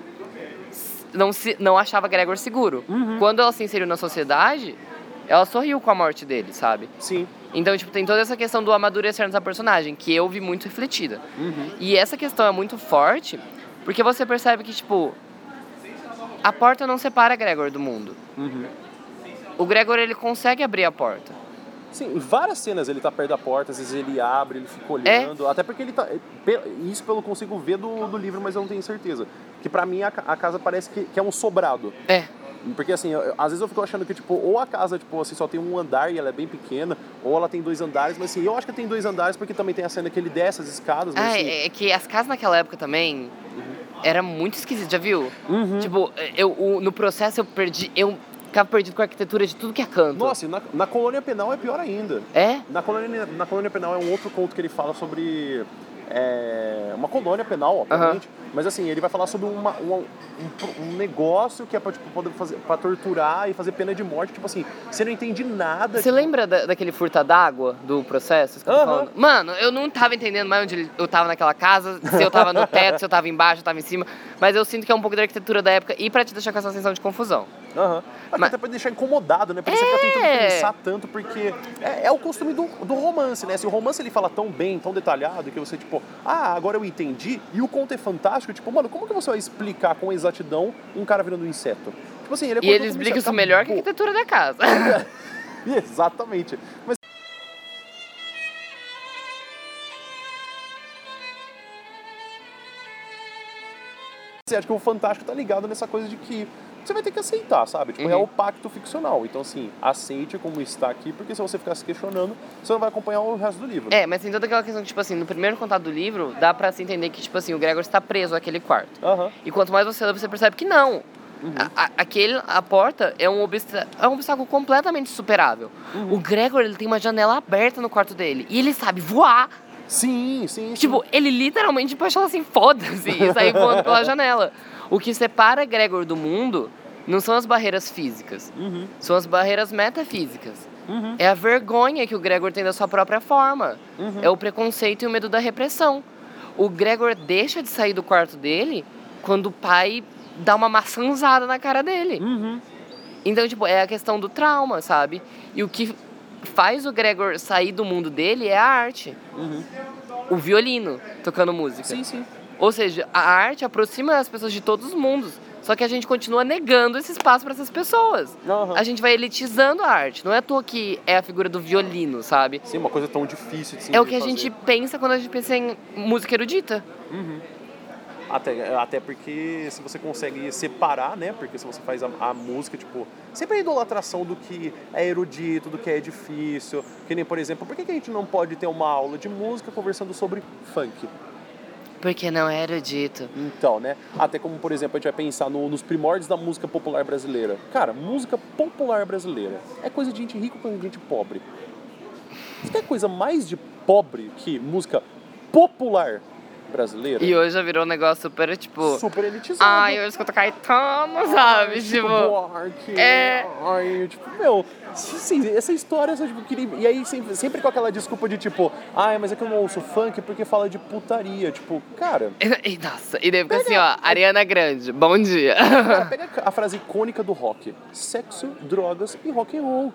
Não, se, não achava Gregor seguro. Uhum. Quando ela se inseriu na sociedade, ela sorriu com a morte dele, sabe? Sim. Então, tipo, tem toda essa questão do amadurecer nessa personagem, que eu vi muito refletida. Uhum. E essa questão é muito forte, porque você percebe que, tipo, a porta não separa Gregor do mundo. Uhum. O Gregor, ele consegue abrir a porta. Sim, em várias cenas ele tá perto da porta, às vezes ele abre, ele fica É. olhando. Até porque ele tá. pe- Isso eu consigo ver do, do livro, mas eu não tenho certeza. Que pra mim a, a casa parece que, que é um sobrado. É, Porque assim, eu- às vezes eu fico achando que, tipo, ou a casa, tipo, assim, só tem um andar e ela é bem pequena, ou ela tem dois andares, mas assim, eu acho que tem dois andares porque também tem a cena que ele desce as escadas, mas Ah, assim. é, é que as casas naquela época também era muito esquisito, já viu? Uhum. Tipo, eu, o- no processo eu perdi, eu ficava perdido com a arquitetura de tudo que é canto. Nossa, na, na colônia penal é pior ainda. É? Na colônia, na colônia penal é um outro conto que ele fala sobre é, uma colônia penal, obviamente. Mas assim, ele vai falar sobre uma, uma- um, um negócio que é pra tipo, poder fazer, pra torturar e fazer pena de morte. Tipo assim, você não entende nada. Você tipo, lembra da- daquele furta d'água do processo? Falando? Mano, eu não tava entendendo mais onde eu tava naquela casa, se eu tava no (laughs) teto, se eu tava embaixo, se eu tava em cima. Mas eu sinto que é um pouco da arquitetura da época e pra te deixar com essa sensação de confusão. Mas- que até pra deixar incomodado, né? Pra você ficar tentando É. pensar tanto, porque é, é o costume do, do romance, né? Se o romance ele fala tão bem, tão detalhado, que você, tipo, ah, agora eu entendi, e o conto é fantástico, tipo, mano, como que você vai explicar com exatidão um cara virando um inseto? Tipo assim, ele E acordou ele explica isso melhor que a arquitetura da casa. (laughs) Exatamente. Mas. Você acha que o fantástico tá ligado nessa coisa de que você vai ter que aceitar, sabe? Tipo, é Uhum. o pacto ficcional. Então, assim, aceite como está aqui, porque se você ficar se questionando, você não vai acompanhar o resto do livro. É, mas tem toda aquela questão que, tipo assim, no primeiro contato do livro, dá pra se entender que, tipo assim, o Gregor está preso àquele quarto. Aham. E quanto mais você lê, você percebe que não. A, a- aquele, a porta é um, obstra- é um obstáculo completamente superável. O Gregor, ele tem uma janela aberta no quarto dele. E ele sabe voar. Sim, sim. sim. Tipo, ele literalmente pode falar assim, foda-se, e sair voando pela janela. (laughs) O que separa Gregor do mundo não são as barreiras físicas, Uhum, são as barreiras metafísicas. uhum, É a vergonha que o Gregor tem da sua própria forma. uhum. É o preconceito e o medo da repressão. O Gregor deixa de sair do quarto dele quando o pai dá uma maçãzada na cara dele. Uhum. Então, tipo, é a questão do trauma, sabe? E o que faz o Gregor sair do mundo dele é a arte. Uhum. O violino tocando música. Sim, sim. Ou seja, a arte aproxima as pessoas de todos os mundos. Só que a gente continua negando esse espaço para essas pessoas. Aham. A gente vai elitizando a arte. Não é à toa que é a figura do violino, sabe? Sim, uma coisa tão difícil de se é o que a fazer. gente pensa quando a gente pensa em música erudita. Uhum. Até, até porque se você consegue separar, né? Porque se você faz a, a música, tipo, sempre a idolatração do que é erudito, do que é difícil. Que nem, por exemplo, por que, que a gente não pode ter uma aula de música conversando sobre funk? Porque não é erudito. Então, né? Até como, por exemplo, a gente vai pensar no- nos primórdios da música popular brasileira. Cara, música popular brasileira é coisa de gente rica com gente pobre. Você quer coisa mais de pobre que música popular brasileira? E hoje já virou um negócio super, tipo... Super elitizado. Ai, eu escuto Caetano, sabe? Chico Tipo... Buarque. é. Ai, tipo, meu, sim, essa história, essa, tipo, queria... E aí sempre, sempre com aquela desculpa de tipo, ai, mas é que eu não ouço funk porque fala de putaria. Tipo, cara, (laughs) E, nossa, e daí fica assim, ó, Ariana Grande, bom dia. cara, (laughs) pega a frase icônica do rock: sexo, drogas e rock and roll.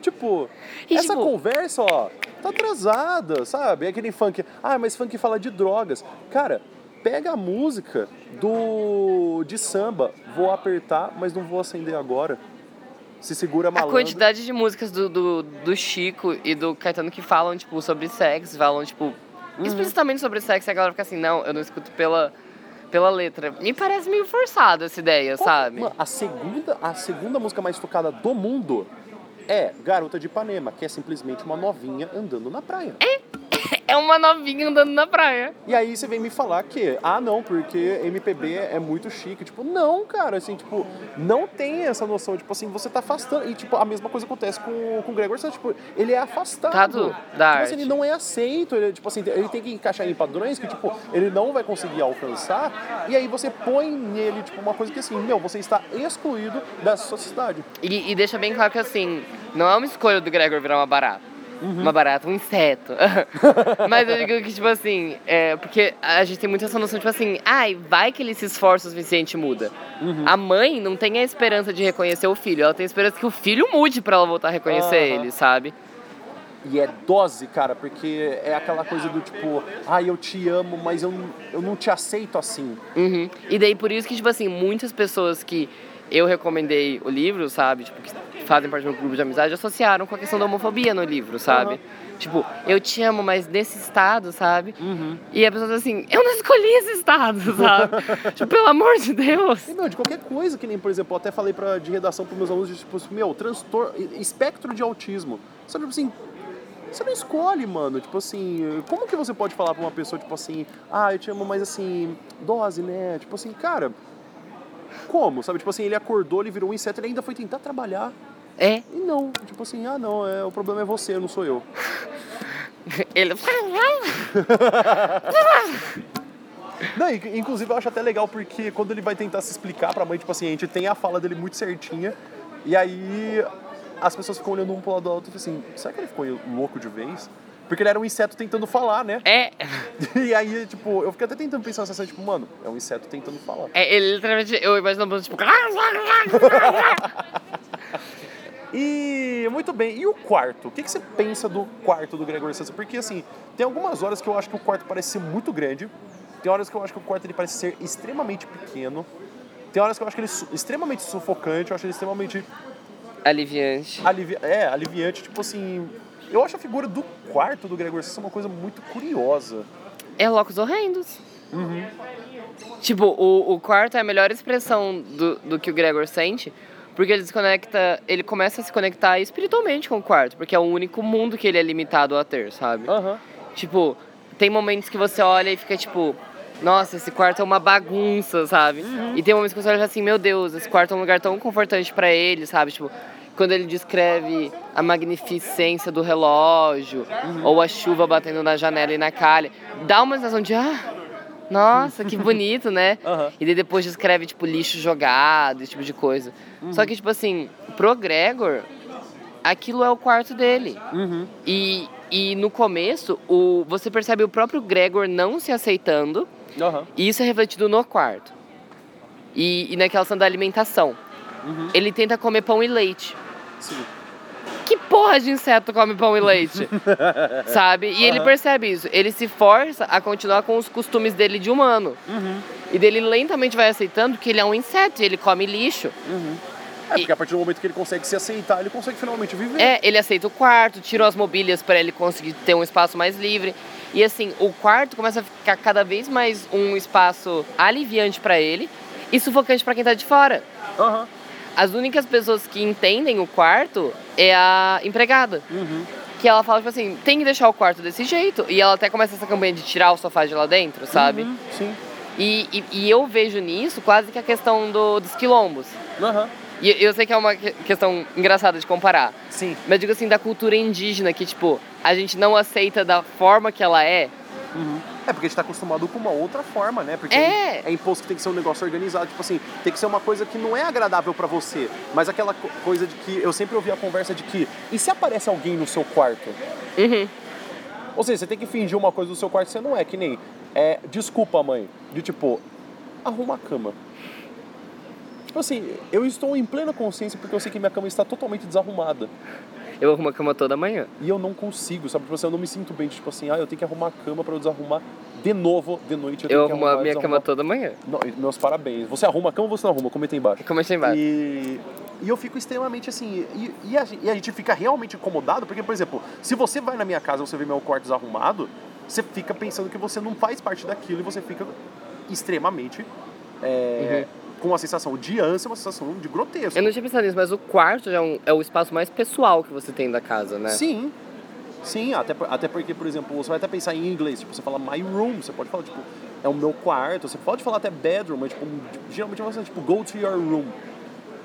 Tipo, E, essa tipo- conversa, ó, tá atrasada, sabe? É aquele funk, ah, mas funk fala de drogas. Cara, pega a música do de samba, vou apertar, mas não vou acender agora. Se segura A malandro. quantidade de músicas do, do, do Chico e do Caetano que falam, tipo, sobre sexo, falam, tipo, Uhum. explicitamente sobre sexo, e a galera fica assim, não, eu não escuto pela, pela letra. Me parece meio forçado essa ideia, Qual- sabe? Mano, a segunda, a segunda música mais tocada do mundo é Garota de Ipanema, que é simplesmente uma novinha andando na praia. É uma novinha andando na praia. E aí você vem me falar que, ah não, porque MPB é muito chique. Tipo, não, cara, assim, tipo, não tem essa noção. Tipo assim, você tá afastando. E, tipo, a mesma coisa acontece com, com o Gregor Santos. Tipo, ele é afastado. Tado da tipo arte. assim, ele não é aceito. Ele, tipo assim, ele tem que encaixar em padrões que, tipo, ele não vai conseguir alcançar. E aí você põe nele, tipo, uma coisa que assim, meu, você está excluído dessa sociedade. E, e deixa bem claro que, assim, não é uma escolha do Gregor virar uma barata. Uhum. Uma barata, um inseto. (laughs) Mas eu digo que, tipo assim, é, porque a gente tem muito essa noção, tipo assim, ai, vai que ele se esforça o suficiente e muda. Uhum. A mãe não tem a esperança de reconhecer o filho, ela tem a esperança que o filho mude pra ela voltar a reconhecer Aham. ele, sabe? E é dose, cara, porque é aquela coisa do tipo, ai, eu te amo, mas eu, não- eu não te aceito assim. Uhum. E daí por isso que, tipo assim, muitas pessoas que eu recomendei o livro, sabe? Tipo, que fazem parte do meu grupo de amizade, associaram com a questão da homofobia no livro, sabe? Aham. Tipo, eu te amo, mas nesse estado, sabe? Uhum. E a pessoa diz assim, eu não escolhi esse estado, (laughs) sabe? tipo, pelo amor de Deus. E, meu, de qualquer coisa, que nem, por exemplo, eu até falei pra, de redação para meus alunos, tipo, meu, transtorno, espectro de autismo. Sabe, tipo assim, você não escolhe, mano. Tipo assim, como que você pode falar pra uma pessoa, tipo assim, ah, eu te amo, mas assim, dose, né? Tipo assim, cara, como? Sabe, tipo assim, ele acordou, ele virou um inseto, ele ainda foi tentar trabalhar. É, E não, tipo assim, ah, não, é, o problema é você, não sou eu. (laughs) ele... (laughs) Não, in- inclusive eu acho até legal porque quando ele vai tentar se explicar pra mãe, tipo assim, a gente tem a fala dele muito certinha, e aí as pessoas ficam olhando um pro lado do outro e assim, será que ele ficou louco de vez? Porque ele era um inseto tentando falar, né? É, (laughs) E aí, tipo, eu fiquei até tentando pensar nessa cena, tipo, mano, é um inseto tentando falar. é ele literalmente, eu imagino tipo... (laughs) E muito bem, e o quarto? O que, que você pensa do quarto do Gregor Samsa? Porque assim, tem algumas horas que eu acho que o quarto parece ser muito grande, tem horas que eu acho que o quarto ele parece ser extremamente pequeno, tem horas que eu acho que ele é extremamente sufocante, eu acho ele extremamente Aliviante. alivi é, aliviante, tipo assim. Eu acho a figura do quarto do Gregor Samsa uma coisa muito curiosa. É Locos Horrendos. Tipo, o, o quarto é a melhor expressão do, do que o Gregor sente, porque ele desconecta, ele começa a se conectar espiritualmente com o quarto, porque é o único mundo que ele é limitado a ter, sabe? Aham. Tipo, tem momentos que você olha e fica tipo, nossa, esse quarto é uma bagunça, sabe? E tem momentos que você olha assim, meu Deus, esse quarto é um lugar tão confortante pra ele, sabe? Tipo, quando ele descreve a magnificência do relógio, ou a chuva batendo na janela e na calha, dá uma sensação de, ah, nossa, que (laughs) bonito, né? Aham. E depois descreve, tipo, lixo jogado, esse tipo de coisa. Só que, tipo assim, pro Gregor, aquilo é o quarto dele. Uhum. E, e no começo, o, você percebe o próprio Gregor não se aceitando, e isso é refletido no quarto. E, e naquela questão da alimentação. Uhum. Ele tenta comer pão e leite. Sim. Que porra de inseto come pão e leite? (laughs) Sabe? E ele Aham. percebe isso. Ele se força a continuar com os costumes dele de humano. Uhum. E dele lentamente vai aceitando que ele é um inseto e ele come lixo. É, porque a partir do momento que ele consegue se aceitar, ele consegue finalmente viver. É, ele aceita o quarto, tirou as mobílias para ele conseguir ter um espaço mais livre. E assim, o quarto começa a ficar cada vez mais um espaço aliviante para ele e sufocante para quem tá de fora. Aham. As únicas pessoas que entendem o quarto é a empregada. Uhum. Que ela fala, tipo assim, tem que deixar o quarto desse jeito. E ela até começa essa campanha de tirar o sofá de lá dentro, sabe? Uhum. Sim. E, e, e eu vejo nisso quase que a questão do, dos quilombos. Aham. E eu sei que é uma que- questão engraçada de comparar. Sim. Mas digo assim, da cultura indígena, que tipo, a gente não aceita da forma que ela é. Uhum. É porque a gente tá acostumado com uma outra forma, né? Porque É. é imposto que tem que ser um negócio organizado. Tipo assim, tem que ser uma coisa que não é agradável pra você. Mas aquela co- coisa de que eu sempre ouvi a conversa de que. E se aparece alguém no seu quarto? Uhum. Ou seja, você tem que fingir uma coisa no seu quarto que você não é, que nem. É, desculpa, mãe. De tipo, arruma a cama. Tipo assim, eu estou em plena consciência porque eu sei que minha cama está totalmente desarrumada. Eu arrumo a cama toda manhã. E eu não consigo, sabe? Tipo assim, eu não me sinto bem. Tipo assim, ah, eu tenho que arrumar a cama pra eu desarrumar de novo de noite. Eu, Eu arrumo a minha cama toda manhã. Não, meus parabéns. Você arruma a cama ou você não arruma? Comenta aí embaixo. Como eu embaixo. E, e eu fico extremamente assim. E, e, a, e a gente fica realmente incomodado, porque, por exemplo, se você vai na minha casa e você vê meu quarto desarrumado, você fica pensando que você não faz parte daquilo e você fica extremamente. é, Com uma sensação de ânsia, uma sensação de grotesco. Eu não tinha pensado nisso, mas o quarto já é, um- é o espaço mais pessoal que você tem da casa, né? Sim. Sim, até, até porque, por exemplo, você vai até pensar em inglês, tipo, você fala my room, você pode falar, tipo, é o meu quarto, você pode falar até bedroom, mas, tipo, geralmente você tipo, go to your room.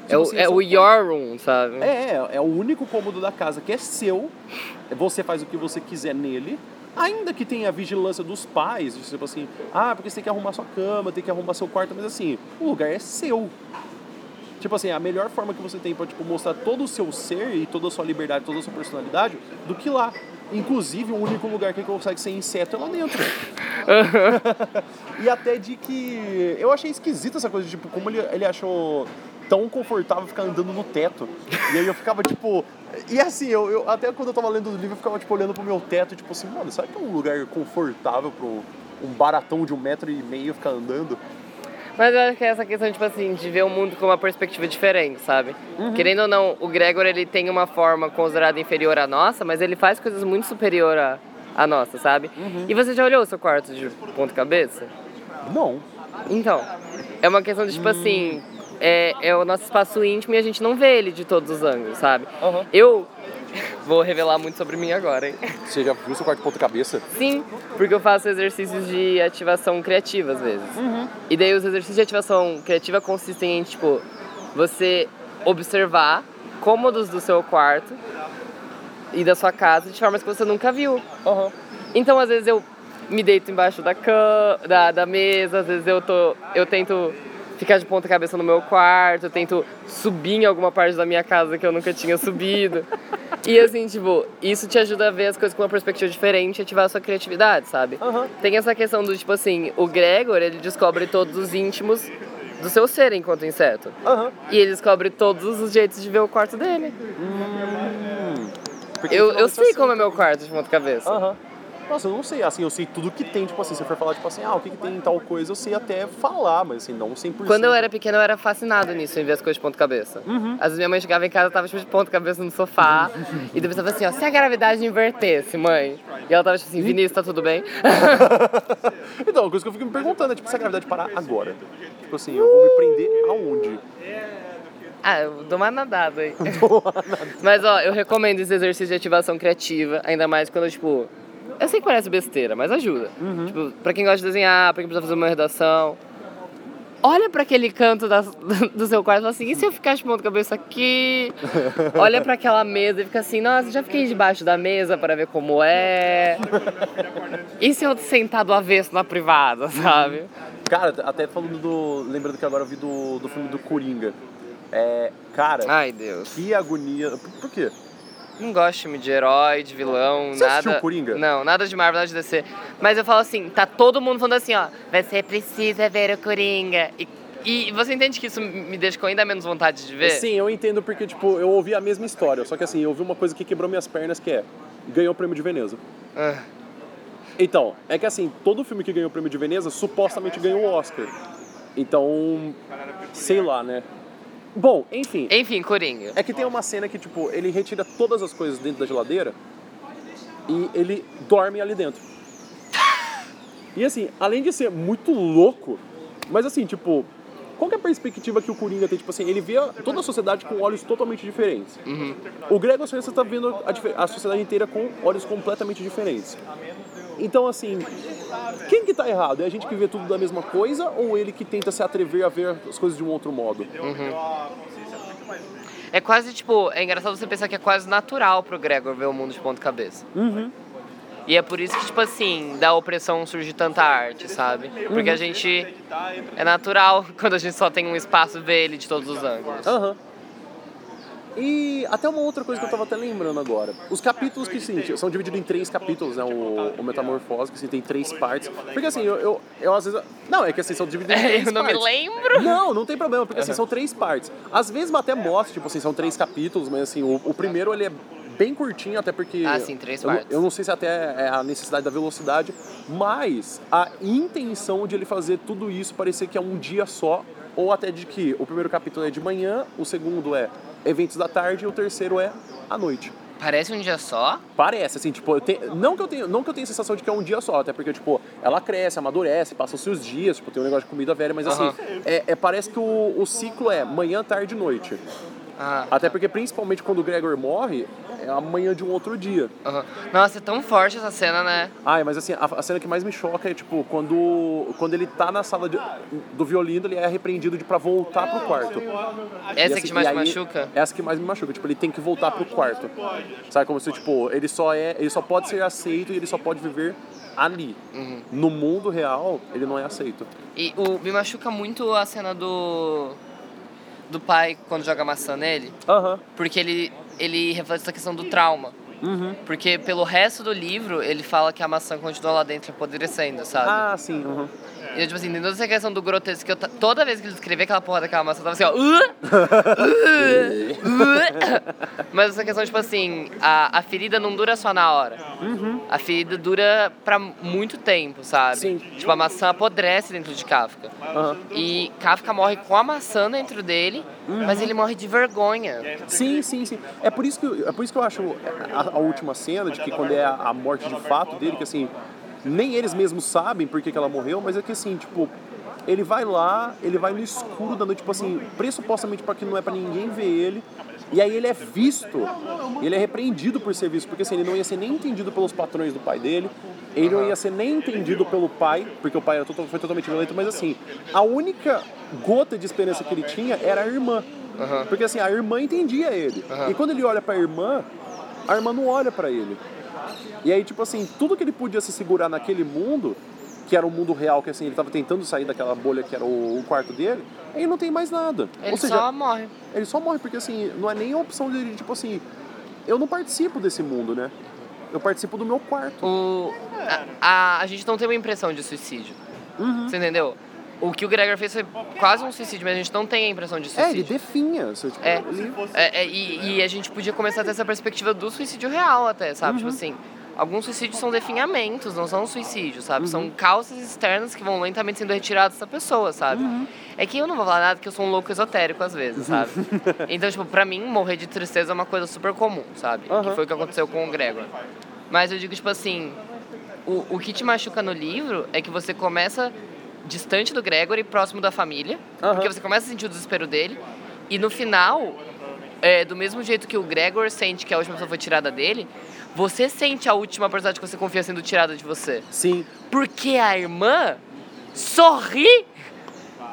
É o, Tipo assim, é o your room, sabe? É, é o único cômodo da casa que é seu, você faz o que você quiser nele, ainda que tenha a vigilância dos pais, tipo assim, ah, porque você tem que arrumar sua cama, tem que arrumar seu quarto, mas assim, o lugar é seu. Tipo assim, a melhor forma que você tem pra tipo, mostrar todo o seu ser e toda a sua liberdade, toda a sua personalidade, do que lá. Inclusive, o único lugar que consegue ser inseto é lá dentro. (laughs) e até de que. Eu achei esquisita essa coisa, tipo, como ele, ele achou tão confortável ficar andando no teto. E aí eu ficava, tipo. E assim, eu, eu- até quando eu tava lendo o livro, eu ficava, tipo, olhando pro meu teto, tipo assim, mano, será que é um lugar confortável pro um baratão de um metro e meio ficar andando? Mas eu acho que é essa questão, tipo assim, de ver o mundo com uma perspectiva diferente, sabe? Querendo ou não, o Gregor, ele tem uma forma considerada inferior à nossa, mas ele faz coisas muito superior à, à nossa, sabe? E você já olhou o seu quarto de ponta cabeça? Não. Então, é uma questão de, tipo assim, é, é o nosso espaço íntimo e a gente não vê ele de todos os ângulos, sabe? Aham. Eu (laughs) vou revelar muito sobre mim agora, hein? Você já viu seu quarto de ponta cabeça? Sim, porque eu faço exercícios de ativação criativa às vezes. E daí os exercícios de ativação criativa consistem em, tipo, você observar cômodos do seu quarto e da sua casa de formas que você nunca viu. Aham. Então, às vezes eu me deito embaixo da cama, da, da mesa, às vezes eu tô, eu tento ficar de ponta cabeça no meu quarto, eu tento subir em alguma parte da minha casa que eu nunca tinha subido. E assim, tipo, isso te ajuda a ver as coisas com uma perspectiva diferente e ativar a sua criatividade, sabe? Aham. Tem essa questão do, tipo assim, o Gregor, ele descobre todos os íntimos do seu ser enquanto inseto. Aham. E ele descobre todos os jeitos de ver o quarto dele. Porque Eu, eu sei como é meu quarto de ponta cabeça. Aham. Nossa, eu não sei, assim, eu sei tudo que tem, tipo assim, se eu for falar, tipo assim, ah, o que, que tem em tal coisa, eu sei até falar, mas assim, não 100%. Quando eu era pequena, eu era fascinado nisso, em ver as coisas de ponta cabeça. Uhum. Às vezes minha mãe chegava em casa, tava tipo de ponta cabeça no sofá, e depois tava assim, ó, se a gravidade invertesse, mãe? E ela tava tipo assim, Vinícius, tá tudo bem? (laughs) então, a coisa que eu fico me perguntando é, tipo, se a gravidade parar agora. Tipo assim, eu vou me prender aonde? ah, eu dou uma nadada aí. (laughs) (laughs) Mas ó, eu recomendo esse exercício de ativação criativa, ainda mais quando, tipo. Eu sei que parece besteira, mas ajuda. Uhum. Tipo, pra quem gosta de desenhar, pra quem precisa fazer uma redação. olha pra aquele canto da- (laughs) do seu quarto e fala assim, e se eu ficar chupando a cabeça aqui? (laughs) Olha pra aquela mesa e fica assim, nossa, já fiquei debaixo da mesa para ver como é. E se eu sentar do avesso na privada, sabe? Cara, até falando do. Lembrando que agora eu vi do, do filme do Coringa. É. Cara, Ai, Deus. que agonia. Por, por quê? Não gosto de filme de herói, de vilão, Você assistiu nada. Coringa? Não, nada de Marvel, nada de DC. Mas eu falo assim, tá todo mundo falando assim, ó, você precisa ver o Coringa. E, e você entende que isso me deixa com ainda menos vontade de ver? Sim, eu entendo porque, tipo, eu ouvi a mesma história. Só que assim, eu ouvi uma coisa que quebrou minhas pernas que é. Ganhou o prêmio de Veneza. Ah, Então, é que assim, todo filme que ganhou o prêmio de Veneza supostamente ganhou o Oscar. Então, sei lá, né? Bom, enfim. Enfim, Coringa. É que tem uma cena que, tipo, ele retira todas as coisas dentro da geladeira e ele dorme ali dentro. (laughs) E assim, além de ser muito louco, mas assim, tipo, qual que é a perspectiva que o Coringa tem? Tipo assim, ele vê toda a sociedade com olhos totalmente diferentes. O Gregor Sorensen tá vendo a, a sociedade inteira com olhos completamente diferentes. Então, assim, quem que tá errado? É a gente que vê tudo da mesma coisa ou ele que tenta se atrever a ver as coisas de um outro modo? É quase, tipo, é engraçado você pensar que é quase natural pro Gregor ver o mundo de ponta cabeça. Uhum. E é por isso que, tipo assim, da opressão surge tanta arte, sabe? Porque a gente. É natural (laughs) quando a gente só tem um espaço ver ele de todos os ângulos. Aham. E até uma outra coisa que eu tava até lembrando agora. Os capítulos que sim, são divididos em três capítulos, né? O, o Metamorfose, que assim, tem três partes. Porque assim, eu, eu, eu às vezes. Não, é que assim, são divididos em (laughs) três Eu não me lembro. Não, não tem problema, porque assim, são três partes. Às vezes até mostra, tipo assim, são três capítulos, mas assim, o, o primeiro ele é bem curtinho, até porque. Ah, sim, três eu, partes. Eu não sei se até é a necessidade da velocidade, mas a intenção de ele fazer tudo isso parecer que é um dia só, ou até de que o primeiro capítulo é de manhã, o segundo é eventos da tarde e o terceiro é à noite. Parece um dia só. Parece, assim, tipo, eu tenho, não, que eu tenho, não que eu tenha a sensação de que é um dia só, até porque, tipo, ela cresce, amadurece, passam-se os dias, tipo, tem um negócio de comida velha, mas assim, Aham. é, é- parece que o, o ciclo é manhã, tarde e noite. Ah, Até porque, principalmente quando o Gregor morre, é a manhã de um outro dia. aham. Nossa, é tão forte essa cena, né? Ai, mas assim, a, a cena que mais me choca é, tipo, quando, quando ele tá na sala de- do violino, ele é repreendido de, pra voltar pro quarto. Essa que assim- te mais machuca? Essa que mais me machuca. Tipo, ele tem que voltar pro quarto. Sabe? Como se, tipo, ele só é. Ele só pode ser aceito e ele só pode viver ali. Uhum. No mundo real, ele não é aceito. E o, me machuca muito a cena do. Do pai quando joga maçã nele. Aham. Porque ele, ele reflete essa questão do trauma. Uhum. Porque pelo resto do livro, ele fala que a maçã continua lá dentro apodrecendo, sabe? Ah, sim. uhum. E eu, tipo assim, tem toda essa questão do grotesco que eu toda vez que ele escrevia aquela porra daquela maçã, eu tava assim, ó. (laughs) Mas essa questão, tipo assim, a, a ferida não dura só na hora. A ferida dura pra muito tempo, sabe? Sim. Tipo, a maçã apodrece dentro de Kafka. Aham. E Kafka morre com a maçã dentro dele, mas ele morre de vergonha. Sim, sim, sim. É por isso que, é por isso que eu acho a, a última cena, de que quando é a, a morte de fato dele, que assim, nem eles mesmos sabem por que, que ela morreu, mas é que assim, tipo, ele vai lá, ele vai no escuro da noite, tipo assim, pressupostamente para que não é para ninguém ver ele. E aí ele é visto, ele é repreendido por ser visto, porque assim, ele não ia ser nem entendido pelos patrões do pai dele, ele não ia ser nem entendido pelo pai, porque o pai foi totalmente violento, mas assim, a única gota de esperança que ele tinha era a irmã. Porque assim, a irmã entendia ele. E quando ele olha pra irmã, a irmã não olha pra ele. E aí, tipo assim, tudo que ele podia se segurar naquele mundo, que era o mundo real, que assim, ele tava tentando sair daquela bolha que era o, o quarto dele, aí não tem mais nada. Ele Ou seja, só morre. ele só morre porque assim, não é nem a opção dele, tipo assim, eu não participo desse mundo, né? Eu participo do meu quarto. O, a, a, a gente não tem uma impressão de suicídio. Uhum. Você entendeu? O que o Gregor fez foi quase um suicídio, mas a gente não tem a impressão de É, ele suicídio. definha. Tipo, É, ele- é, é, e, e a gente podia começar a ter essa perspectiva do suicídio real até, sabe? Uhum. Tipo assim, alguns suicídios são definhamentos, não são suicídios, sabe? São Uhum. causas externas que vão lentamente sendo retiradas da pessoa, sabe? Uhum. É que eu não vou falar nada que eu sou um louco esotérico às vezes, sabe? então, tipo, pra mim, morrer de tristeza é uma coisa super comum, sabe? Que Aham. foi o que aconteceu com o Gregor. Mas eu digo, tipo assim, o, o que te machuca no livro é que você começa distante do Gregor e próximo da família, Aham. porque você começa a sentir o desespero dele, e no final, é, do mesmo jeito que o Gregor sente que a última pessoa foi tirada dele, você sente a última personagem que você confia sendo tirada de você. Sim. Porque a irmã sorri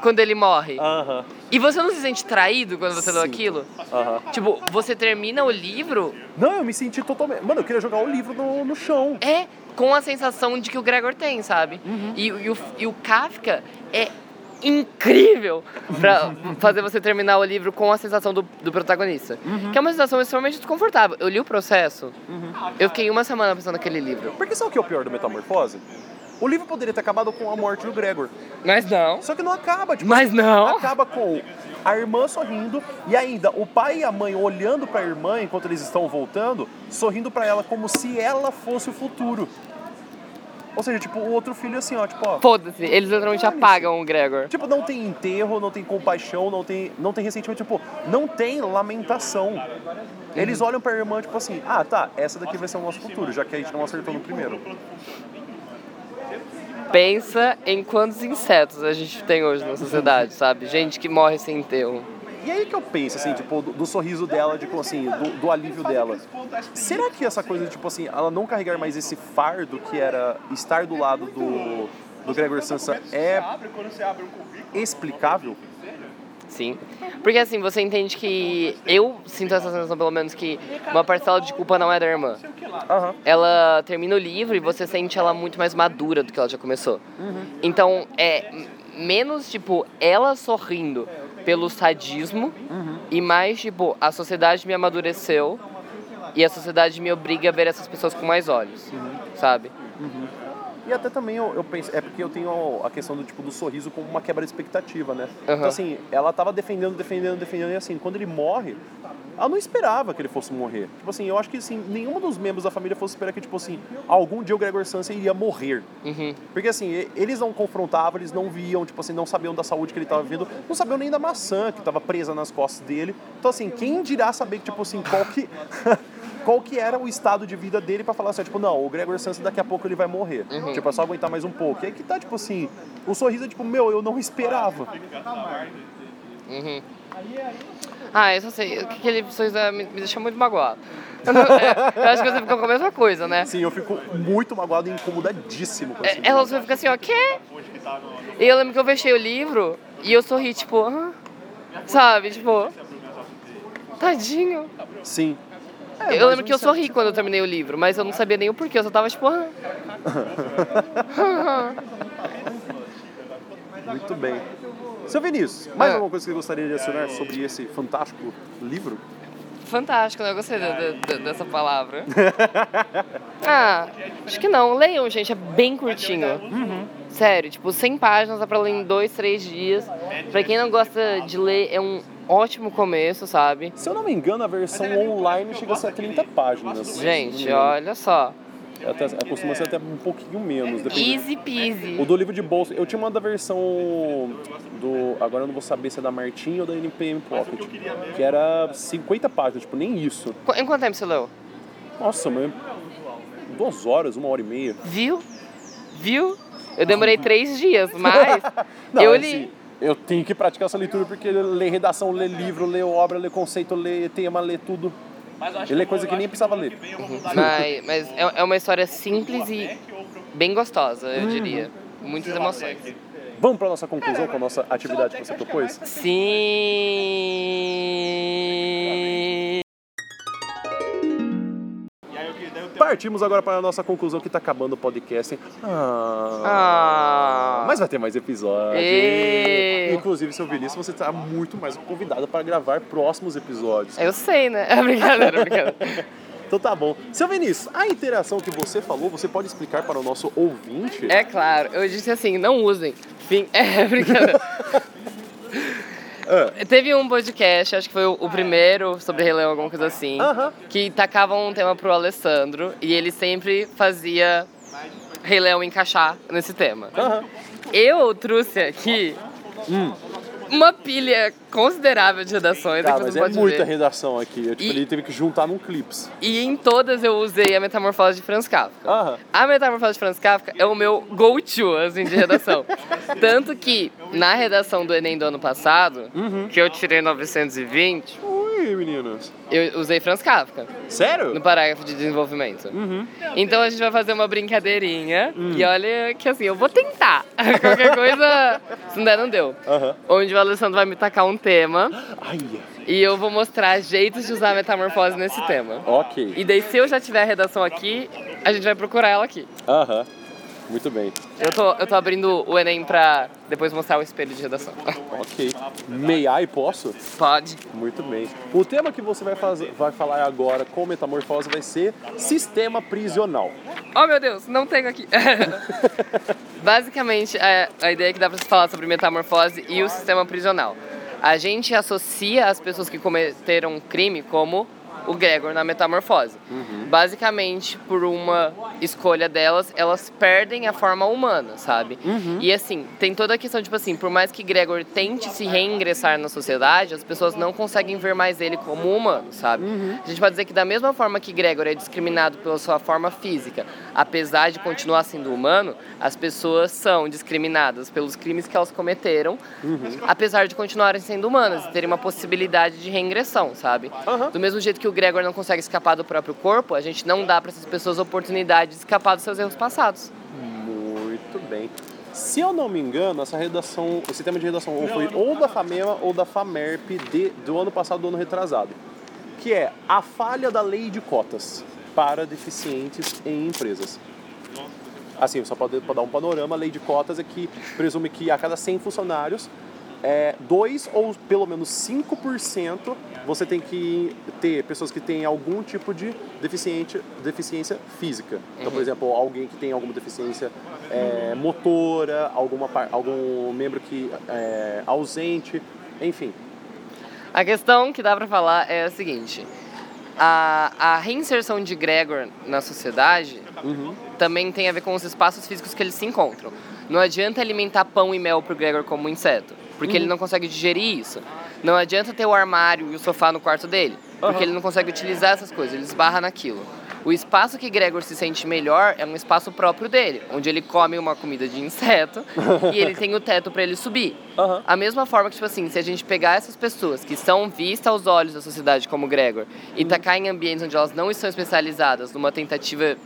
quando ele morre. Aham, E você não se sente traído quando você leu Sim. aquilo? aham. Tipo, você termina o livro Não, eu me senti totalmente. Mano, eu queria jogar o livro no, no chão. é com a sensação de que o Gregor tem, sabe? E, e o, e o Kafka é incrível pra fazer você terminar o livro com a sensação do, do protagonista. Que é uma sensação extremamente desconfortável. Eu li o processo, eu fiquei uma semana pensando naquele livro. Porque sabe o que é o pior do Metamorfose? O livro poderia ter acabado com a morte do Gregor. Mas não. Só que não acaba, tipo, Mas não. acaba com a irmã sorrindo e ainda o pai e a mãe olhando pra irmã enquanto eles estão voltando, sorrindo pra ela como se ela fosse o futuro. Ou seja, tipo, o outro filho assim, ó, tipo, ó. Foda-se, eles literalmente apagam o Gregor. Tipo, não tem enterro, não tem compaixão, não tem, não tem ressentimento, tipo, não tem lamentação. Eles olham pra irmã, tipo assim, ah, tá, essa daqui vai ser o nosso futuro, já que a gente não acertou no primeiro. Pensa em quantos insetos a gente tem hoje na sociedade, sabe? Gente que morre sem enterro. E aí que eu penso, assim, tipo, do, do sorriso dela, tipo assim, do, do alívio dela. Será que essa coisa, tipo assim, ela não carregar mais esse fardo que era estar do lado do, do Gregor Sansa é explicável? Sim. Porque assim, você entende que. Eu sinto essa sensação, pelo menos, que uma parcela de culpa não é da irmã. Aham. Ela termina o livro e você sente ela muito mais madura do que ela já começou. Então, é menos, tipo, ela sorrindo pelo sadismo e mais, tipo, a sociedade me amadureceu e a sociedade me obriga a ver essas pessoas com mais olhos, sabe? E até também eu, eu penso, é porque eu tenho a questão do tipo do sorriso como uma quebra de expectativa, né? Aham. Então assim, ela tava defendendo, defendendo, defendendo, e assim, quando ele morre, ela não esperava que ele fosse morrer. Tipo assim, eu acho que assim, nenhum dos membros da família fosse esperar que, tipo assim, algum dia o Gregor Sansa iria morrer. Uhum. Porque assim, eles não confrontavam, eles não viam, tipo assim, não sabiam da saúde que ele tava vivendo, não sabiam nem da maçã que tava presa nas costas dele. Então assim, quem dirá saber que, tipo assim, qual que. (laughs) Qual que era o estado de vida dele pra falar assim, tipo, não, o Gregor Sansa daqui a pouco ele vai morrer. Tipo, é só aguentar mais um pouco. E aí que tá, tipo assim, o sorriso é tipo, meu, eu não esperava. Uhum. Ah, eu só sei. Aquele sorriso é- me, me deixa muito magoado. Eu, não- é, eu acho que você ficou com a mesma coisa, né? Sim, eu fico muito magoado e incomodadíssimo com É, Ela livro. só fica assim, ó, quê? E eu lembro que eu fechei o livro e eu sorri, tipo, ah, sabe, tipo, tadinho. Sim. É, eu lembro que eu sorri tipo- quando eu terminei o livro, mas eu não sabia nem o porquê, eu só tava tipo, ah. (laughs) Muito bem. Seu Vinícius, mais Ah. alguma coisa que você gostaria de adicionar sobre esse fantástico livro? Fantástico, né? Eu gostei de- de- de- dessa palavra. (laughs) ah, acho que não. Leiam, gente, é bem curtinho. Sério, tipo, 100 páginas dá pra ler em dois, três dias. Pra quem não gosta de ler, é um ótimo começo, sabe? Se eu não me engano, a versão online chega a ser 30 páginas. Gente, olha só. Até, costuma ser até um pouquinho menos. Easy peasy. O do livro de bolso, eu tinha uma da versão do. Agora eu não vou saber se é da Martin ou da NPM Pocket. Que era 50 páginas, tipo, nem isso. Em quanto tempo você leu? Nossa, mas. Duas horas, uma hora e meia. Viu? Viu? Eu demorei três dias, mas (laughs) Não, eu é li. assim, eu tenho que praticar essa leitura porque ler redação, ler livro, ler obra, ler conceito, ler tema, ler tudo. Ele é coisa que nem precisava ler. Mas, mas é é uma história simples e bem gostosa, eu diria. Muitas emoções. Vamos para nossa conclusão com a nossa atividade que você propôs? Sim. Partimos agora para a nossa conclusão que tá acabando o podcast. Ah. Ah. Mas vai ter mais episódios. Ê. Inclusive, seu Vinícius, você está muito mais convidado para gravar próximos episódios. Eu sei, né? (laughs) É brincadeira, é brincadeira. (laughs) Então tá bom. Seu Vinícius, a interação que você falou, você pode explicar para o nosso ouvinte? É claro, eu disse assim, não usem. Fim. (laughs) É brincadeira. Teve um podcast, acho que foi o o primeiro sobre Rei Leão, alguma coisa assim, Aham. que tacavam um tema pro Alessandro e ele sempre fazia Rei Leão encaixar nesse tema. Aham. Eu trouxe aqui uma pilha considerável de redações, Cara, depois mas é muita ver. redação aqui. Eu, tipo, E- Ele teve que juntar num clips. E em todas eu usei a metamorfose de Franz Kafka. Aham. A metamorfose de Franz Kafka é o meu go-to, assim, de redação. (laughs) Tanto que, na redação do Enem do ano passado, que eu tirei 920, aí, meninos? Eu usei Franz Kafka Sério? no parágrafo de desenvolvimento. Uhum. Então a gente vai fazer uma brincadeirinha. E olha que assim, eu vou tentar. (laughs) Qualquer coisa, se não der, não deu. Aham. Onde o Alessandro vai me tacar um tema Ai, e eu vou mostrar jeitos de usar a metamorfose nesse tema. ok. E daí, se eu já tiver a redação aqui, a gente vai procurar ela aqui. Aham. Muito bem. Eu tô, eu tô abrindo o Enem pra depois mostrar o espelho de redação. Ok. May I, posso? Pode. Muito bem. O tema que você vai, fazer, vai falar agora com metamorfose vai ser sistema prisional. Oh meu Deus, não tenho aqui. (laughs) Basicamente, a, a ideia é que dá pra se falar sobre metamorfose e o sistema prisional. A gente associa as pessoas que cometeram um crime como o Gregor na metamorfose. Basicamente, por uma escolha delas, elas perdem a forma humana, sabe? E assim, tem toda a questão, tipo assim, por mais que Gregor tente se reingressar na sociedade, as pessoas não conseguem ver mais ele como humano, sabe? A gente pode dizer que da mesma forma que Gregor é discriminado pela sua forma física, apesar de continuar sendo humano, as pessoas são discriminadas pelos crimes que elas cometeram, apesar de continuarem sendo humanas e terem uma possibilidade de reingressão, sabe? Do mesmo jeito que o Gregor não consegue escapar do próprio corpo, a gente não dá para essas pessoas a oportunidade de escapar dos seus erros passados. Muito bem. Se eu não me engano, essa redação, esse tema de redação ou foi ou da FAMEMA ou da FAMERP de, do ano passado, do ano retrasado, que é a falha da lei de cotas para deficientes em empresas. Assim, só para dar um panorama, a lei de cotas é que presume que a cada 100 funcionários, é, 2 ou pelo menos 5% você tem que ter pessoas que têm algum tipo de deficiente, deficiência física. Então, por exemplo, alguém que tem alguma deficiência é, motora, alguma, algum membro que é ausente, enfim. A questão que dá pra falar é a seguinte: a, a reinserção de Gregor na sociedade também tem a ver com os espaços físicos que eles se encontram. Não adianta alimentar pão e mel pro Gregor como um inseto, porque ele não consegue digerir isso. Não adianta ter o armário e o sofá no quarto dele, porque Aham. ele não consegue utilizar essas coisas, ele esbarra naquilo. O espaço que Gregor se sente melhor é um espaço próprio dele, onde ele come uma comida de inseto (laughs) e ele tem o teto para ele subir. Aham. A mesma forma que, tipo assim, se a gente pegar essas pessoas que são vistas aos olhos da sociedade como Gregor e tacar em ambientes onde elas não estão especializadas numa tentativa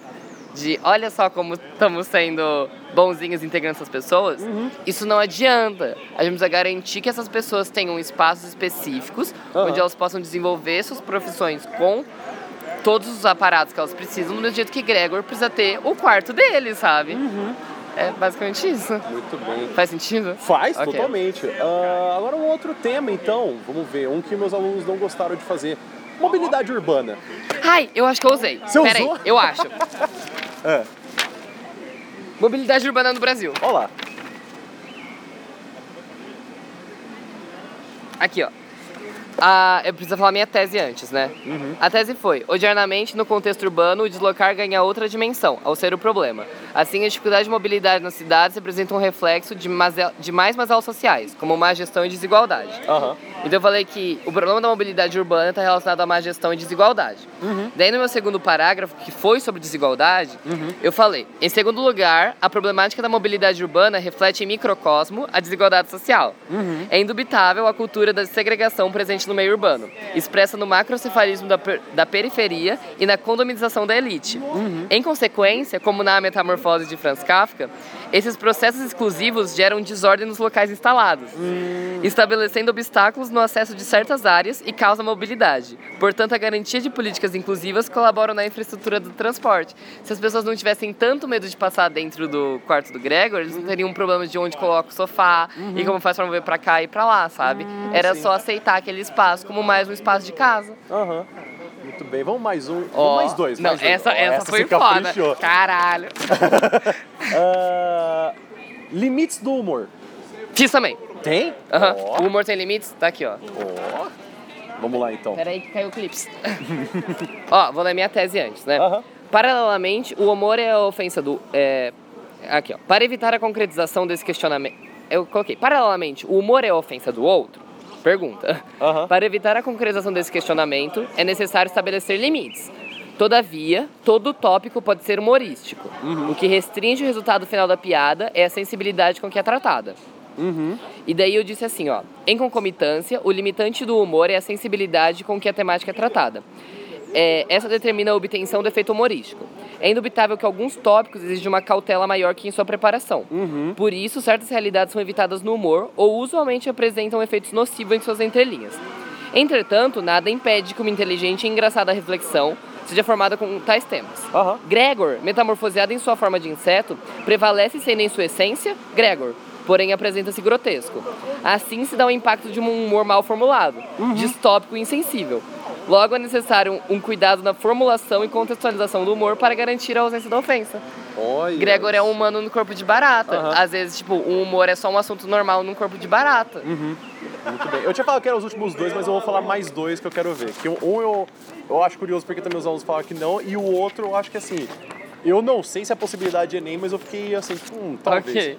de olha só como estamos sendo bonzinhos integrando essas pessoas, isso não adianta. A gente precisa garantir que essas pessoas tenham espaços específicos Aham. onde elas possam desenvolver suas profissões com todos os aparatos que elas precisam, do mesmo jeito que Gregor precisa ter o quarto dele, sabe? É basicamente isso. Muito bem. Faz sentido? Faz, Ok. totalmente. Ah, agora um outro tema, então, vamos ver, um que meus alunos não gostaram de fazer. Mobilidade urbana. Ai, eu acho que eu usei. Você Peraí, usou? eu acho. (laughs) É. Mobilidade urbana no Brasil. Olha lá. Aqui, ó. Ah, eu preciso falar minha tese antes, né? Uhum. A tese foi: odiernamente, no contexto urbano, o deslocar ganha outra dimensão, ao ser o problema. Assim, a dificuldade de mobilidade nas cidades representa um reflexo de, mazel- de mais mazelas sociais, como má gestão e desigualdade. Aham. Então eu falei que o problema da mobilidade urbana está relacionado à má gestão e desigualdade. Daí no meu segundo parágrafo, que foi sobre desigualdade, eu falei, em segundo lugar, a problemática da mobilidade urbana reflete em microcosmo a desigualdade social. É indubitável a cultura da segregação presente no meio urbano, expressa no macrocefalismo da, per- da periferia e na condominização da elite. Em consequência, como na metamorfose de Franz Kafka, esses processos exclusivos geram desordem nos locais instalados, estabelecendo obstáculos no acesso de certas áreas e causa mobilidade. Portanto, a garantia de políticas inclusivas colaboram na infraestrutura do transporte. Se as pessoas não tivessem tanto medo de passar dentro do quarto do Gregor, eles não teriam um problema de onde coloca o sofá e como faz pra mover pra cá e pra lá, sabe? Era sim. só aceitar aquele espaço como mais um espaço de casa. Aham. Muito bem, vamos mais um. Ó, vamos mais dois. Não, mais dois. essa, Ó, essa, foi você foda. caprichou. Caralho. (laughs) Ah, limites do humor. Fiz também. Tem? Aham. Ó, O humor tem limites? Tá aqui, ó. ó. Vamos lá então. Peraí que caiu o clips. (laughs) Ó, vou ler minha tese antes, né? Aham. Paralelamente, o humor é a ofensa do... É... Aqui, ó. Para evitar a concretização desse questionamento... Eu coloquei. Paralelamente, o humor é a ofensa do outro? Pergunta. Aham. Para evitar a concretização desse questionamento, é necessário estabelecer limites. Todavia, todo tópico pode ser humorístico. O que restringe o resultado final da piada é a sensibilidade com que é tratada. E daí eu disse assim, ó. Em concomitância, o limitante do humor é a sensibilidade com que a temática é tratada. É, essa determina a obtenção do efeito humorístico. É indubitável que alguns tópicos exigem uma cautela maior que em sua preparação. Por isso, certas realidades são evitadas no humor ou usualmente apresentam efeitos nocivos em suas entrelinhas. Entretanto, nada impede que uma inteligente e engraçada reflexão seja formada com tais temas. Aham. Gregor, metamorfoseado em sua forma de inseto, prevalece sendo em sua essência Gregor, porém apresenta-se grotesco. Assim se dá o impacto de um humor mal formulado, distópico e insensível. Logo é necessário um, cuidado na formulação e contextualização do humor para garantir a ausência da ofensa. Olha. Gregor é um humano no corpo de barata. Às vezes, tipo, o humor é só um assunto normal num corpo de barata. Muito bem. Eu tinha falado que eram os últimos dois, mas eu vou falar mais dois que eu quero ver. Que um eu, eu acho curioso porque também os alunos falam que não, e o outro eu acho que assim. Eu não sei se é possibilidade de Enem, mas eu fiquei assim, hum, talvez. Ok.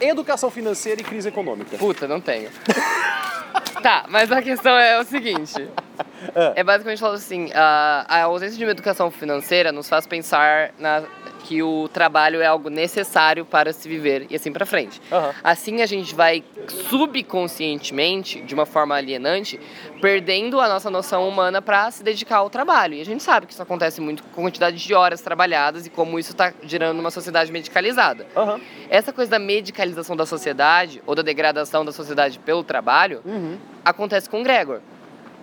Educação financeira e crise econômica. Puta, não tenho. (laughs) tá, mas a questão é o seguinte. É basicamente falando assim, a, a ausência de uma educação financeira nos faz pensar na, que o trabalho é algo necessário para se viver e assim pra frente. Aham. Assim a gente vai subconscientemente, de uma forma alienante, perdendo a nossa noção humana para se dedicar ao trabalho. E a gente sabe que isso acontece muito com a quantidade de horas trabalhadas e como isso está gerando uma sociedade medicalizada. Aham. Essa coisa da medicalização da sociedade ou da degradação da sociedade pelo trabalho acontece com o Gregor.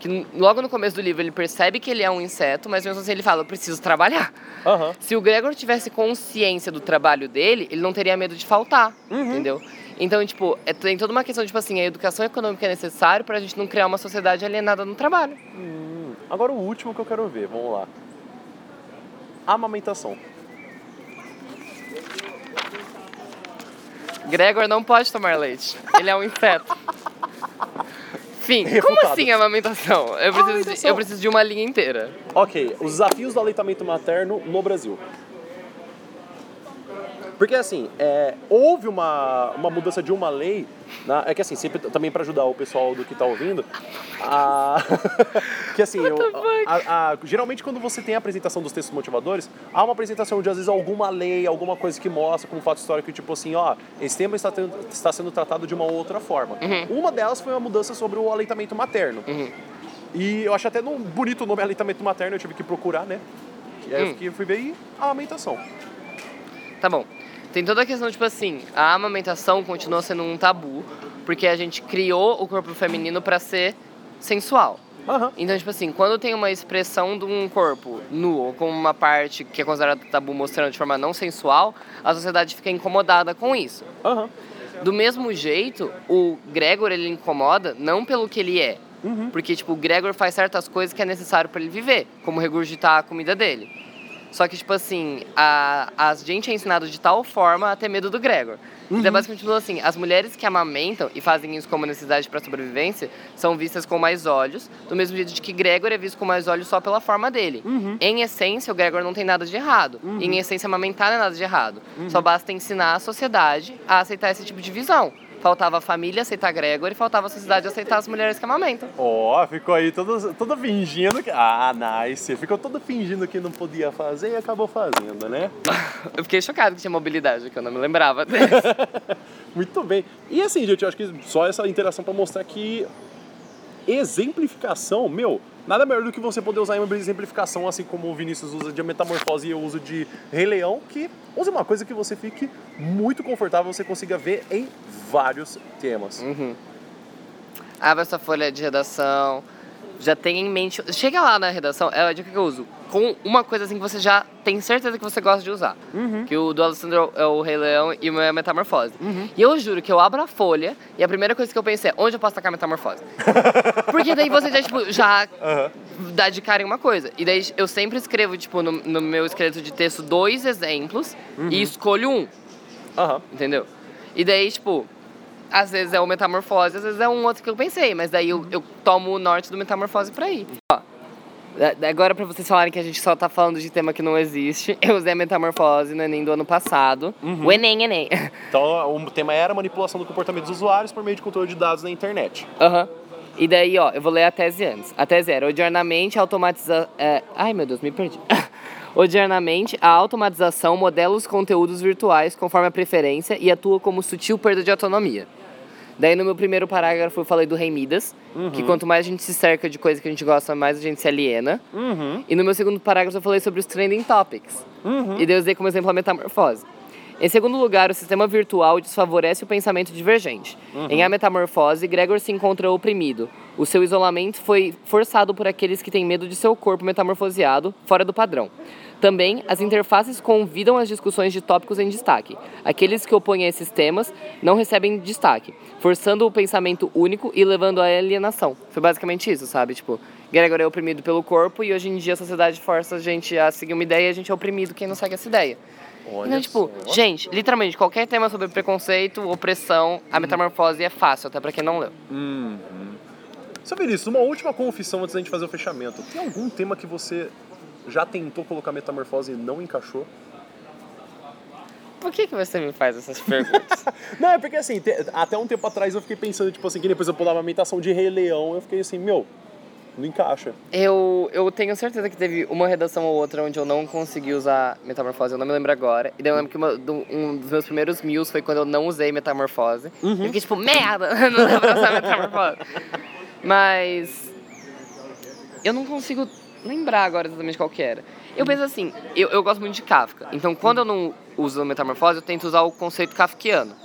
Que logo no começo do livro ele percebe que ele é um inseto, mas mesmo assim ele fala: Eu preciso trabalhar. Aham. Se o Gregor tivesse consciência do trabalho dele, ele não teria medo de faltar, entendeu? Então, tipo, é, tem toda uma questão, tipo assim, a educação econômica é necessária pra gente não criar uma sociedade alienada no trabalho. Hum, Agora o último que eu quero ver, vamos lá. Amamentação. Gregor não pode tomar leite. Ele é um inseto. (laughs) Fim. Como Refutado. assim amamentação? Eu preciso, de, Amamentação. eu preciso de uma linha inteira. Ok, os desafios do aleitamento materno no Brasil. Porque assim, é, houve uma, uma mudança de uma lei, né, é que assim, sempre também para ajudar o pessoal do que tá ouvindo, a, (laughs) que assim, eu- a- a- geralmente quando você tem a apresentação dos textos motivadores, há uma apresentação de às vezes alguma lei, alguma coisa que mostra como fato histórico, tipo assim, ó, esse tema está, tendo- está sendo tratado de uma outra forma. Uma delas foi a mudança sobre o aleitamento materno. E eu acho até um bonito o nome aleitamento materno, eu tive que procurar, né? E aí eu Hum. fiquei- fui ver e a amamentação. Tá bom. Tem toda a questão, tipo assim, a amamentação continua sendo um tabu, porque a gente criou o corpo feminino pra ser sensual. Aham. Então, tipo assim, quando tem uma expressão de um corpo nu ou com uma parte que é considerada tabu mostrando de forma não sensual, a sociedade fica incomodada com isso. Aham. Do mesmo jeito, o Gregor ele incomoda não pelo que ele é, porque tipo o Gregor faz certas coisas que é necessário para ele viver, como regurgitar a comida dele. Só que tipo assim, a, a gente é ensinado de tal forma a ter medo do Gregor. Então, basicamente falando assim, as mulheres que amamentam e fazem isso como necessidade para sobrevivência são vistas com mais olhos, do mesmo jeito de que Gregor é visto com mais olhos só pela forma dele. Em essência, o Gregor não tem nada de errado. Em essência, amamentar não é nada de errado. Só basta ensinar a sociedade a aceitar esse tipo de visão. Faltava a família aceitar Gregor e faltava a sociedade aceitar as mulheres que amamentam. Ó, ficou aí todo, todo fingindo que. Ah, nice. Ficou todo fingindo que não podia fazer e acabou fazendo, né? (laughs) Eu fiquei chocado que tinha mobilidade, que eu não me lembrava. (laughs) Muito bem. E assim, gente, eu acho que só essa interação pra mostrar que exemplificação, meu, nada melhor do que você poder usar uma exemplificação, assim como o Vinícius usa de metamorfose e eu uso de Rei Leão, que use uma coisa que você fique muito confortável, você consiga ver em vários temas. Abra sua folha de redação, já tenha em mente. Chega lá na redação, é a dica que eu uso. Com uma coisa assim que você já tem certeza que você gosta de usar. Que o do Alessandro é o Rei Leão e o meu é a Metamorfose. E eu juro que eu abro a folha e a primeira coisa que eu pensei é onde eu posso tacar a Metamorfose? (laughs) Porque daí você já, tipo, já dá de cara em uma coisa. E daí eu sempre escrevo, tipo, no, no meu esqueleto de texto, dois exemplos e escolho um entendeu? E daí, tipo, às vezes é o Metamorfose, às vezes é um outro que eu pensei, mas daí eu, eu tomo o norte do Metamorfose pra ir. Ó, agora pra vocês falarem que a gente só tá falando de tema que não existe, (laughs) eu usei a Metamorfose no Enem do ano passado. O Enem, Enem. (laughs) Então, o tema era manipulação do comportamento dos usuários por meio de controle de dados na internet. Aham. E daí, ó, eu vou ler a tese antes. A tese era, odiarnamente automatiza... É... Ai, meu Deus, me perdi. (laughs) Odiernamente, a automatização modela os conteúdos virtuais conforme a preferência e atua como sutil perda de autonomia. Daí no meu primeiro parágrafo eu falei do Rei Midas, que quanto mais a gente se cerca de coisa que a gente gosta, mais a gente se aliena. Uhum. E no meu segundo parágrafo eu falei sobre os trending topics. Uhum. E daí eu usei como exemplo a metamorfose. Em segundo lugar, o sistema virtual desfavorece o pensamento divergente. Em A Metamorfose, Gregor se encontra oprimido. O seu isolamento foi forçado por aqueles que têm medo de seu corpo metamorfoseado, fora do padrão. Também, as interfaces convidam as discussões de tópicos em destaque. Aqueles que opõem a esses temas não recebem destaque, forçando o pensamento único e levando à alienação. Foi basicamente isso, sabe? Tipo, Gregor é oprimido pelo corpo e hoje em dia a sociedade força a gente a seguir uma ideia e a gente é oprimido quem não segue essa ideia. Olha Então, tipo, gente, literalmente, qualquer tema sobre preconceito, opressão, a metamorfose é fácil, até pra quem não leu. Uhum. Vinícius, uma última confissão antes da gente fazer o fechamento. Tem algum tema que você já tentou colocar metamorfose e não encaixou? Por que, que você me faz essas perguntas? (laughs) Não, é porque assim, te- até um tempo atrás eu fiquei pensando, tipo assim, que depois eu pular uma imitação de Rei Leão, eu fiquei assim, meu, não encaixa. eu, eu tenho certeza que teve uma redação ou outra onde eu não consegui usar metamorfose, eu não me lembro agora. E daí eu lembro que uma- do- um dos meus primeiros mils foi quando eu não usei metamorfose. Eu fiquei tipo, merda, (laughs) não pra usar metamorfose. Mas eu não consigo lembrar agora exatamente qual que era. Eu penso assim, eu, eu gosto muito de Kafka. Então, quando eu não uso metamorfose, eu tento usar o conceito kafkiano.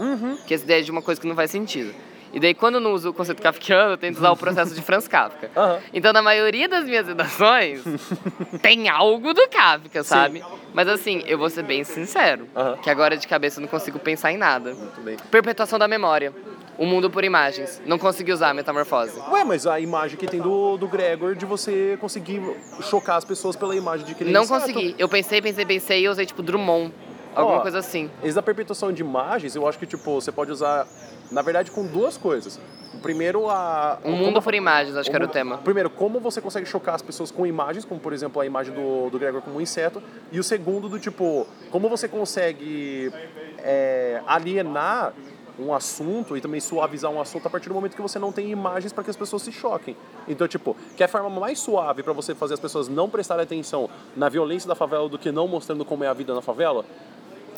Que é essa ideia de uma coisa que não faz sentido. E daí, quando eu não uso o conceito kafkiano, eu tento usar o (laughs) processo de Franz Kafka. Aham. Então, na maioria das minhas redações, (laughs) tem algo do Kafka, sabe? Mas assim, eu vou ser bem sincero, Aham. que agora de cabeça eu não consigo pensar em nada. Muito bem. Perpetuação da memória. O mundo por imagens. Não consegui usar a metamorfose. Ué, mas a imagem que tem do, do Gregor de você conseguir chocar as pessoas pela imagem de que ele é Não consegui. Eu pensei, pensei, pensei e usei tipo Drummond. Alguma Ó, coisa assim. Esse da perpetuação de imagens, eu acho que, tipo, você pode usar, na verdade, com duas coisas. Primeiro, a... Um mundo por imagens, acho que era o tema. Primeiro, como você consegue chocar as pessoas com imagens, como por exemplo a imagem do, do Gregor como um inseto. E o segundo, do tipo, como você consegue é, alienar um assunto e também suavizar um assunto a partir do momento que você não tem imagens para que as pessoas se choquem. Então, tipo, que a forma mais suave para você fazer as pessoas não prestarem atenção na violência da favela do que não mostrando como é a vida na favela?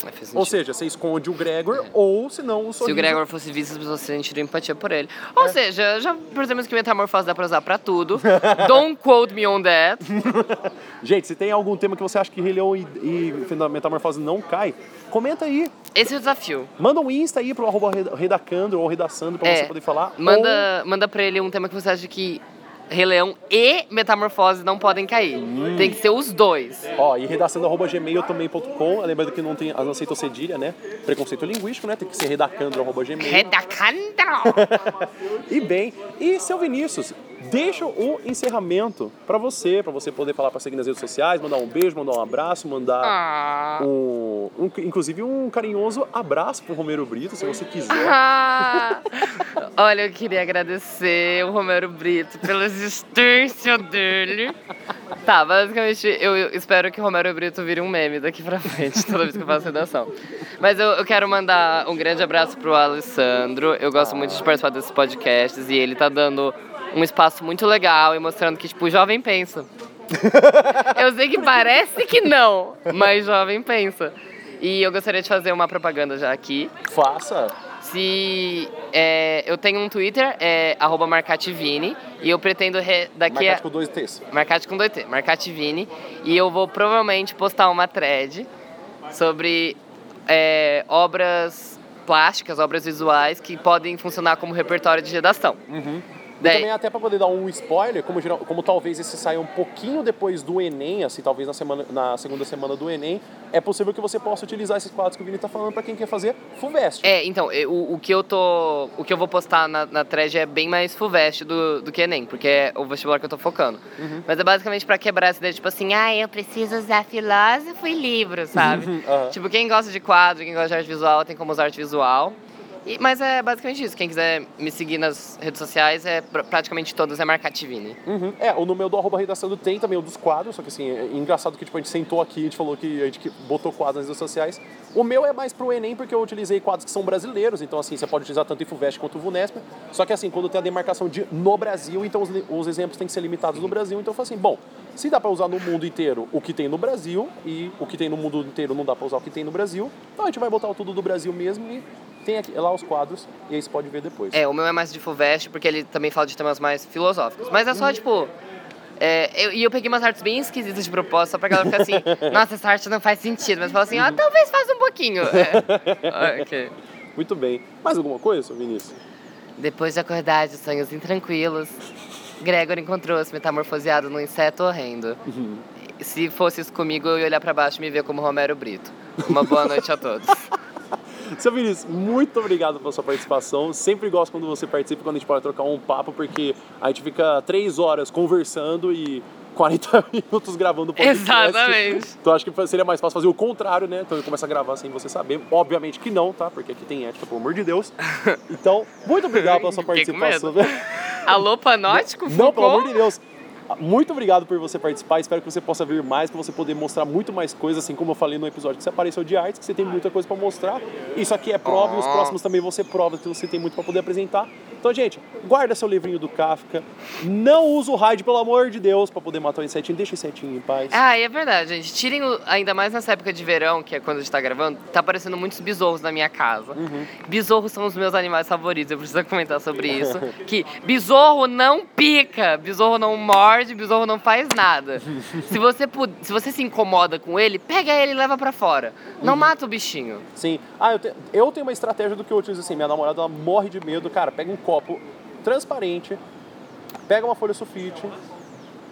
É, Ou seja, você esconde o Gregor ou, se não, o sorriso. Se o Gregor fosse visto, as pessoas sentiriam empatia por ele. Ou seja, já percebemos que metamorfose dá pra usar pra tudo. (laughs) Don't quote me on that. (laughs) Gente, se tem algum tema que você acha que Rei Leão e, e Metamorfose não cai, comenta aí. Esse é o desafio. Manda um Insta aí pro arroba Reda- Redacandro ou Redaçando pra É. você poder falar. Manda, manda pra ele um tema que você acha que Rei Leão e Metamorfose não podem cair. Hum. Tem que ser os dois. Ó, e redaçando arroba gmail também.com. Lembrando que não, tem, não aceitou cedilha, né? Preconceito linguístico, né? Tem que ser redacandro arroba gmail. Redacandro! (laughs) E bem, e seu Vinícius, deixa o encerramento pra você, pra você poder falar pra seguir nas redes sociais, mandar um beijo, mandar um abraço, mandar Ah. um, um- inclusive um carinhoso abraço pro Romero Brito, se você quiser. (laughs) Ah, olha, eu queria agradecer o Romero Brito pela existência dele. Tá, basicamente, eu eu espero que o Romero Brito vire um meme daqui pra frente, toda vez que eu faço redação. Mas eu, eu quero mandar um grande abraço pro Alessandro. Eu gosto muito de participar desses podcasts e ele tá dando um espaço muito legal e mostrando que, tipo, o jovem pensa. (laughs) Eu sei que parece que não, mas jovem pensa. E eu gostaria de fazer uma propaganda já aqui. Faça. Se é, eu tenho um Twitter, é arroba Marcativini, e eu pretendo re- daqui Marcate a. com dois T's. Marcate com 2T, Marcativini, e eu vou provavelmente postar uma thread sobre é, obras plásticas, obras visuais que podem funcionar como repertório de redação. E Daí- também até pra poder dar um spoiler, como, geral- como talvez esse saia um pouquinho depois do Enem, assim, talvez na, semana, na segunda semana do Enem, é possível que você possa utilizar esses quadros que o Vini tá falando pra quem quer fazer FUVEST. É, então, eu- o, que eu tô. O que eu vou postar na, na thread é bem mais FUVEST do, do que Enem, porque é o vestibular que eu tô focando. Mas é basicamente pra quebrar essa ideia, tipo assim, ah, eu preciso usar filósofo e livro, sabe? (laughs) Aham. Tipo, quem gosta de quadro, quem gosta de arte visual, tem como usar arte visual. E- mas é basicamente isso. Quem quiser me seguir nas redes sociais, é pr- praticamente todas é Marcativini. Uhum. É, o no meu do arroba redação do tem também o dos quadros, só que assim, é engraçado que tipo, a gente sentou aqui, a gente falou que a gente botou quadros nas redes sociais. O meu é mais pro Enem, porque eu utilizei quadros que são brasileiros, então assim, você pode utilizar tanto o IFUVEST quanto o VUNESP. Só que assim, quando tem a demarcação de no Brasil, então os, os exemplos têm que ser limitados no Brasil. Então eu falei assim, bom, se dá pra usar no mundo inteiro o que tem no Brasil, e o que tem no mundo inteiro não dá pra usar o que tem no Brasil, então a gente vai botar o tudo do Brasil mesmo e tem aqui, lá os quadros, e aí você pode ver depois. É, o meu é mais de FUVEST, porque ele também fala de temas mais filosóficos. Mas é só, tipo... é, eu- e eu peguei umas artes bem esquisitas de propósito, só pra galera ficar assim, (laughs) nossa, essa arte não faz sentido. Mas fala assim, ah, talvez faça um pouquinho. É. Ok. (laughs) Muito bem. Mais alguma coisa, seu Vinícius? Depois de acordar de sonhos intranquilos, Gregor encontrou-se metamorfoseado num inseto horrendo. Se fosse isso comigo, eu ia olhar pra baixo e me ver como Romero Brito. Uma boa noite a todos. (laughs) Seu Vinícius, muito obrigado pela sua participação. Sempre gosto quando você participa, quando a gente pode trocar um papo, porque a gente fica três horas conversando e 40 (laughs) minutos gravando o podcast. Exatamente. Então acho que seria mais fácil fazer o contrário, né? Então eu começo a gravar sem você saber. Obviamente que não, tá? Porque aqui tem ética, pelo amor de Deus. (laughs) Então, muito obrigado pela sua participação. Alô, Panótico? Não, pelo amor Foucault? de Deus. Muito obrigado por você participar. Espero que você possa vir mais, para você poder mostrar muito mais coisas, assim como eu falei no episódio que você apareceu de artes, que você tem muita coisa para mostrar. Isso aqui é prova e os Oh. próximos também vão ser provas que você tem muito para poder apresentar. Então, gente, guarda seu livrinho do Kafka. Não usa o raid, pelo amor de Deus, para poder matar o insetinho. Deixa o insetinho em paz. Ah, é verdade, gente. Tirem, o- ainda mais nessa época de verão, que é quando a gente tá gravando, tá aparecendo muitos besouros na minha casa. Uhum. Besouros são os meus animais favoritos, eu preciso (laughs) comentar sobre (laughs) isso. que besouro não pica, besouro não morde, besouro não faz nada. (laughs) se, você, pu- se você se incomoda com ele, pega ele e leva pra fora. Uhum. Não mata o bichinho. Sim. Ah, eu, te- eu tenho uma estratégia do que eu utilizo assim. Minha namorada ela morre de medo. Cara, pega um copo transparente, pega uma folha sulfite,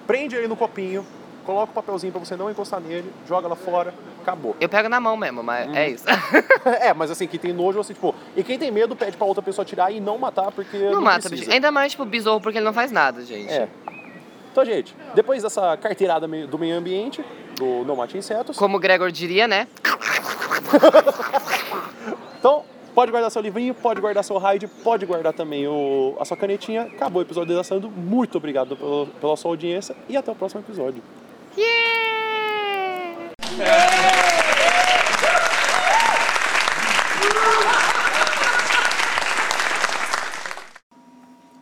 prende ele no copinho, coloca o papelzinho pra você não encostar nele, joga lá fora, acabou. Eu pego na mão mesmo, mas Uhum. é isso. (laughs) (laughs) é, mas assim, quem tem nojo, assim, tipo. E quem tem medo pede pra outra pessoa tirar e não matar, porque. não, Não, mata precisa. Ainda mais, tipo, besouro, porque ele não faz nada, gente. É. Então, gente, depois dessa carteirada do meio ambiente, do Não Mate Insetos, Como o Gregor diria, né? (laughs) então, pode guardar seu livrinho, pode guardar seu raid, pode guardar também o, a sua canetinha. Acabou o episódio da Sando. Muito obrigado pelo- pela sua audiência e até o próximo episódio. Yeah!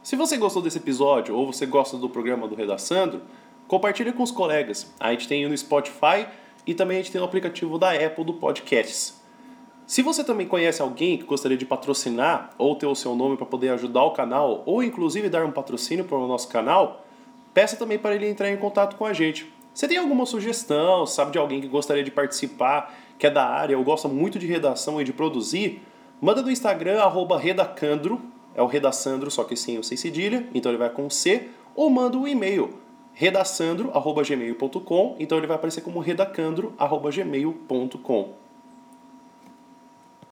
Se você gostou desse episódio ou você gosta do programa do Redaçando, compartilhe com os colegas. A gente tem no Spotify e também a gente tem no aplicativo da Apple do Podcasts. Se você também conhece alguém que gostaria de patrocinar ou ter o seu nome para poder ajudar o canal ou inclusive dar um patrocínio para o nosso canal, peça também para ele entrar em contato com a gente. Você tem alguma sugestão, sabe de alguém que gostaria de participar, que é da área ou gosta muito de redação e de produzir? Manda no Instagram, redacandro, é o redaçandro, só que sem o sem cedilha, então ele vai com C, ou manda um e-mail, redaçandro.gmail.com, então ele vai aparecer como redacandro.gmail.com.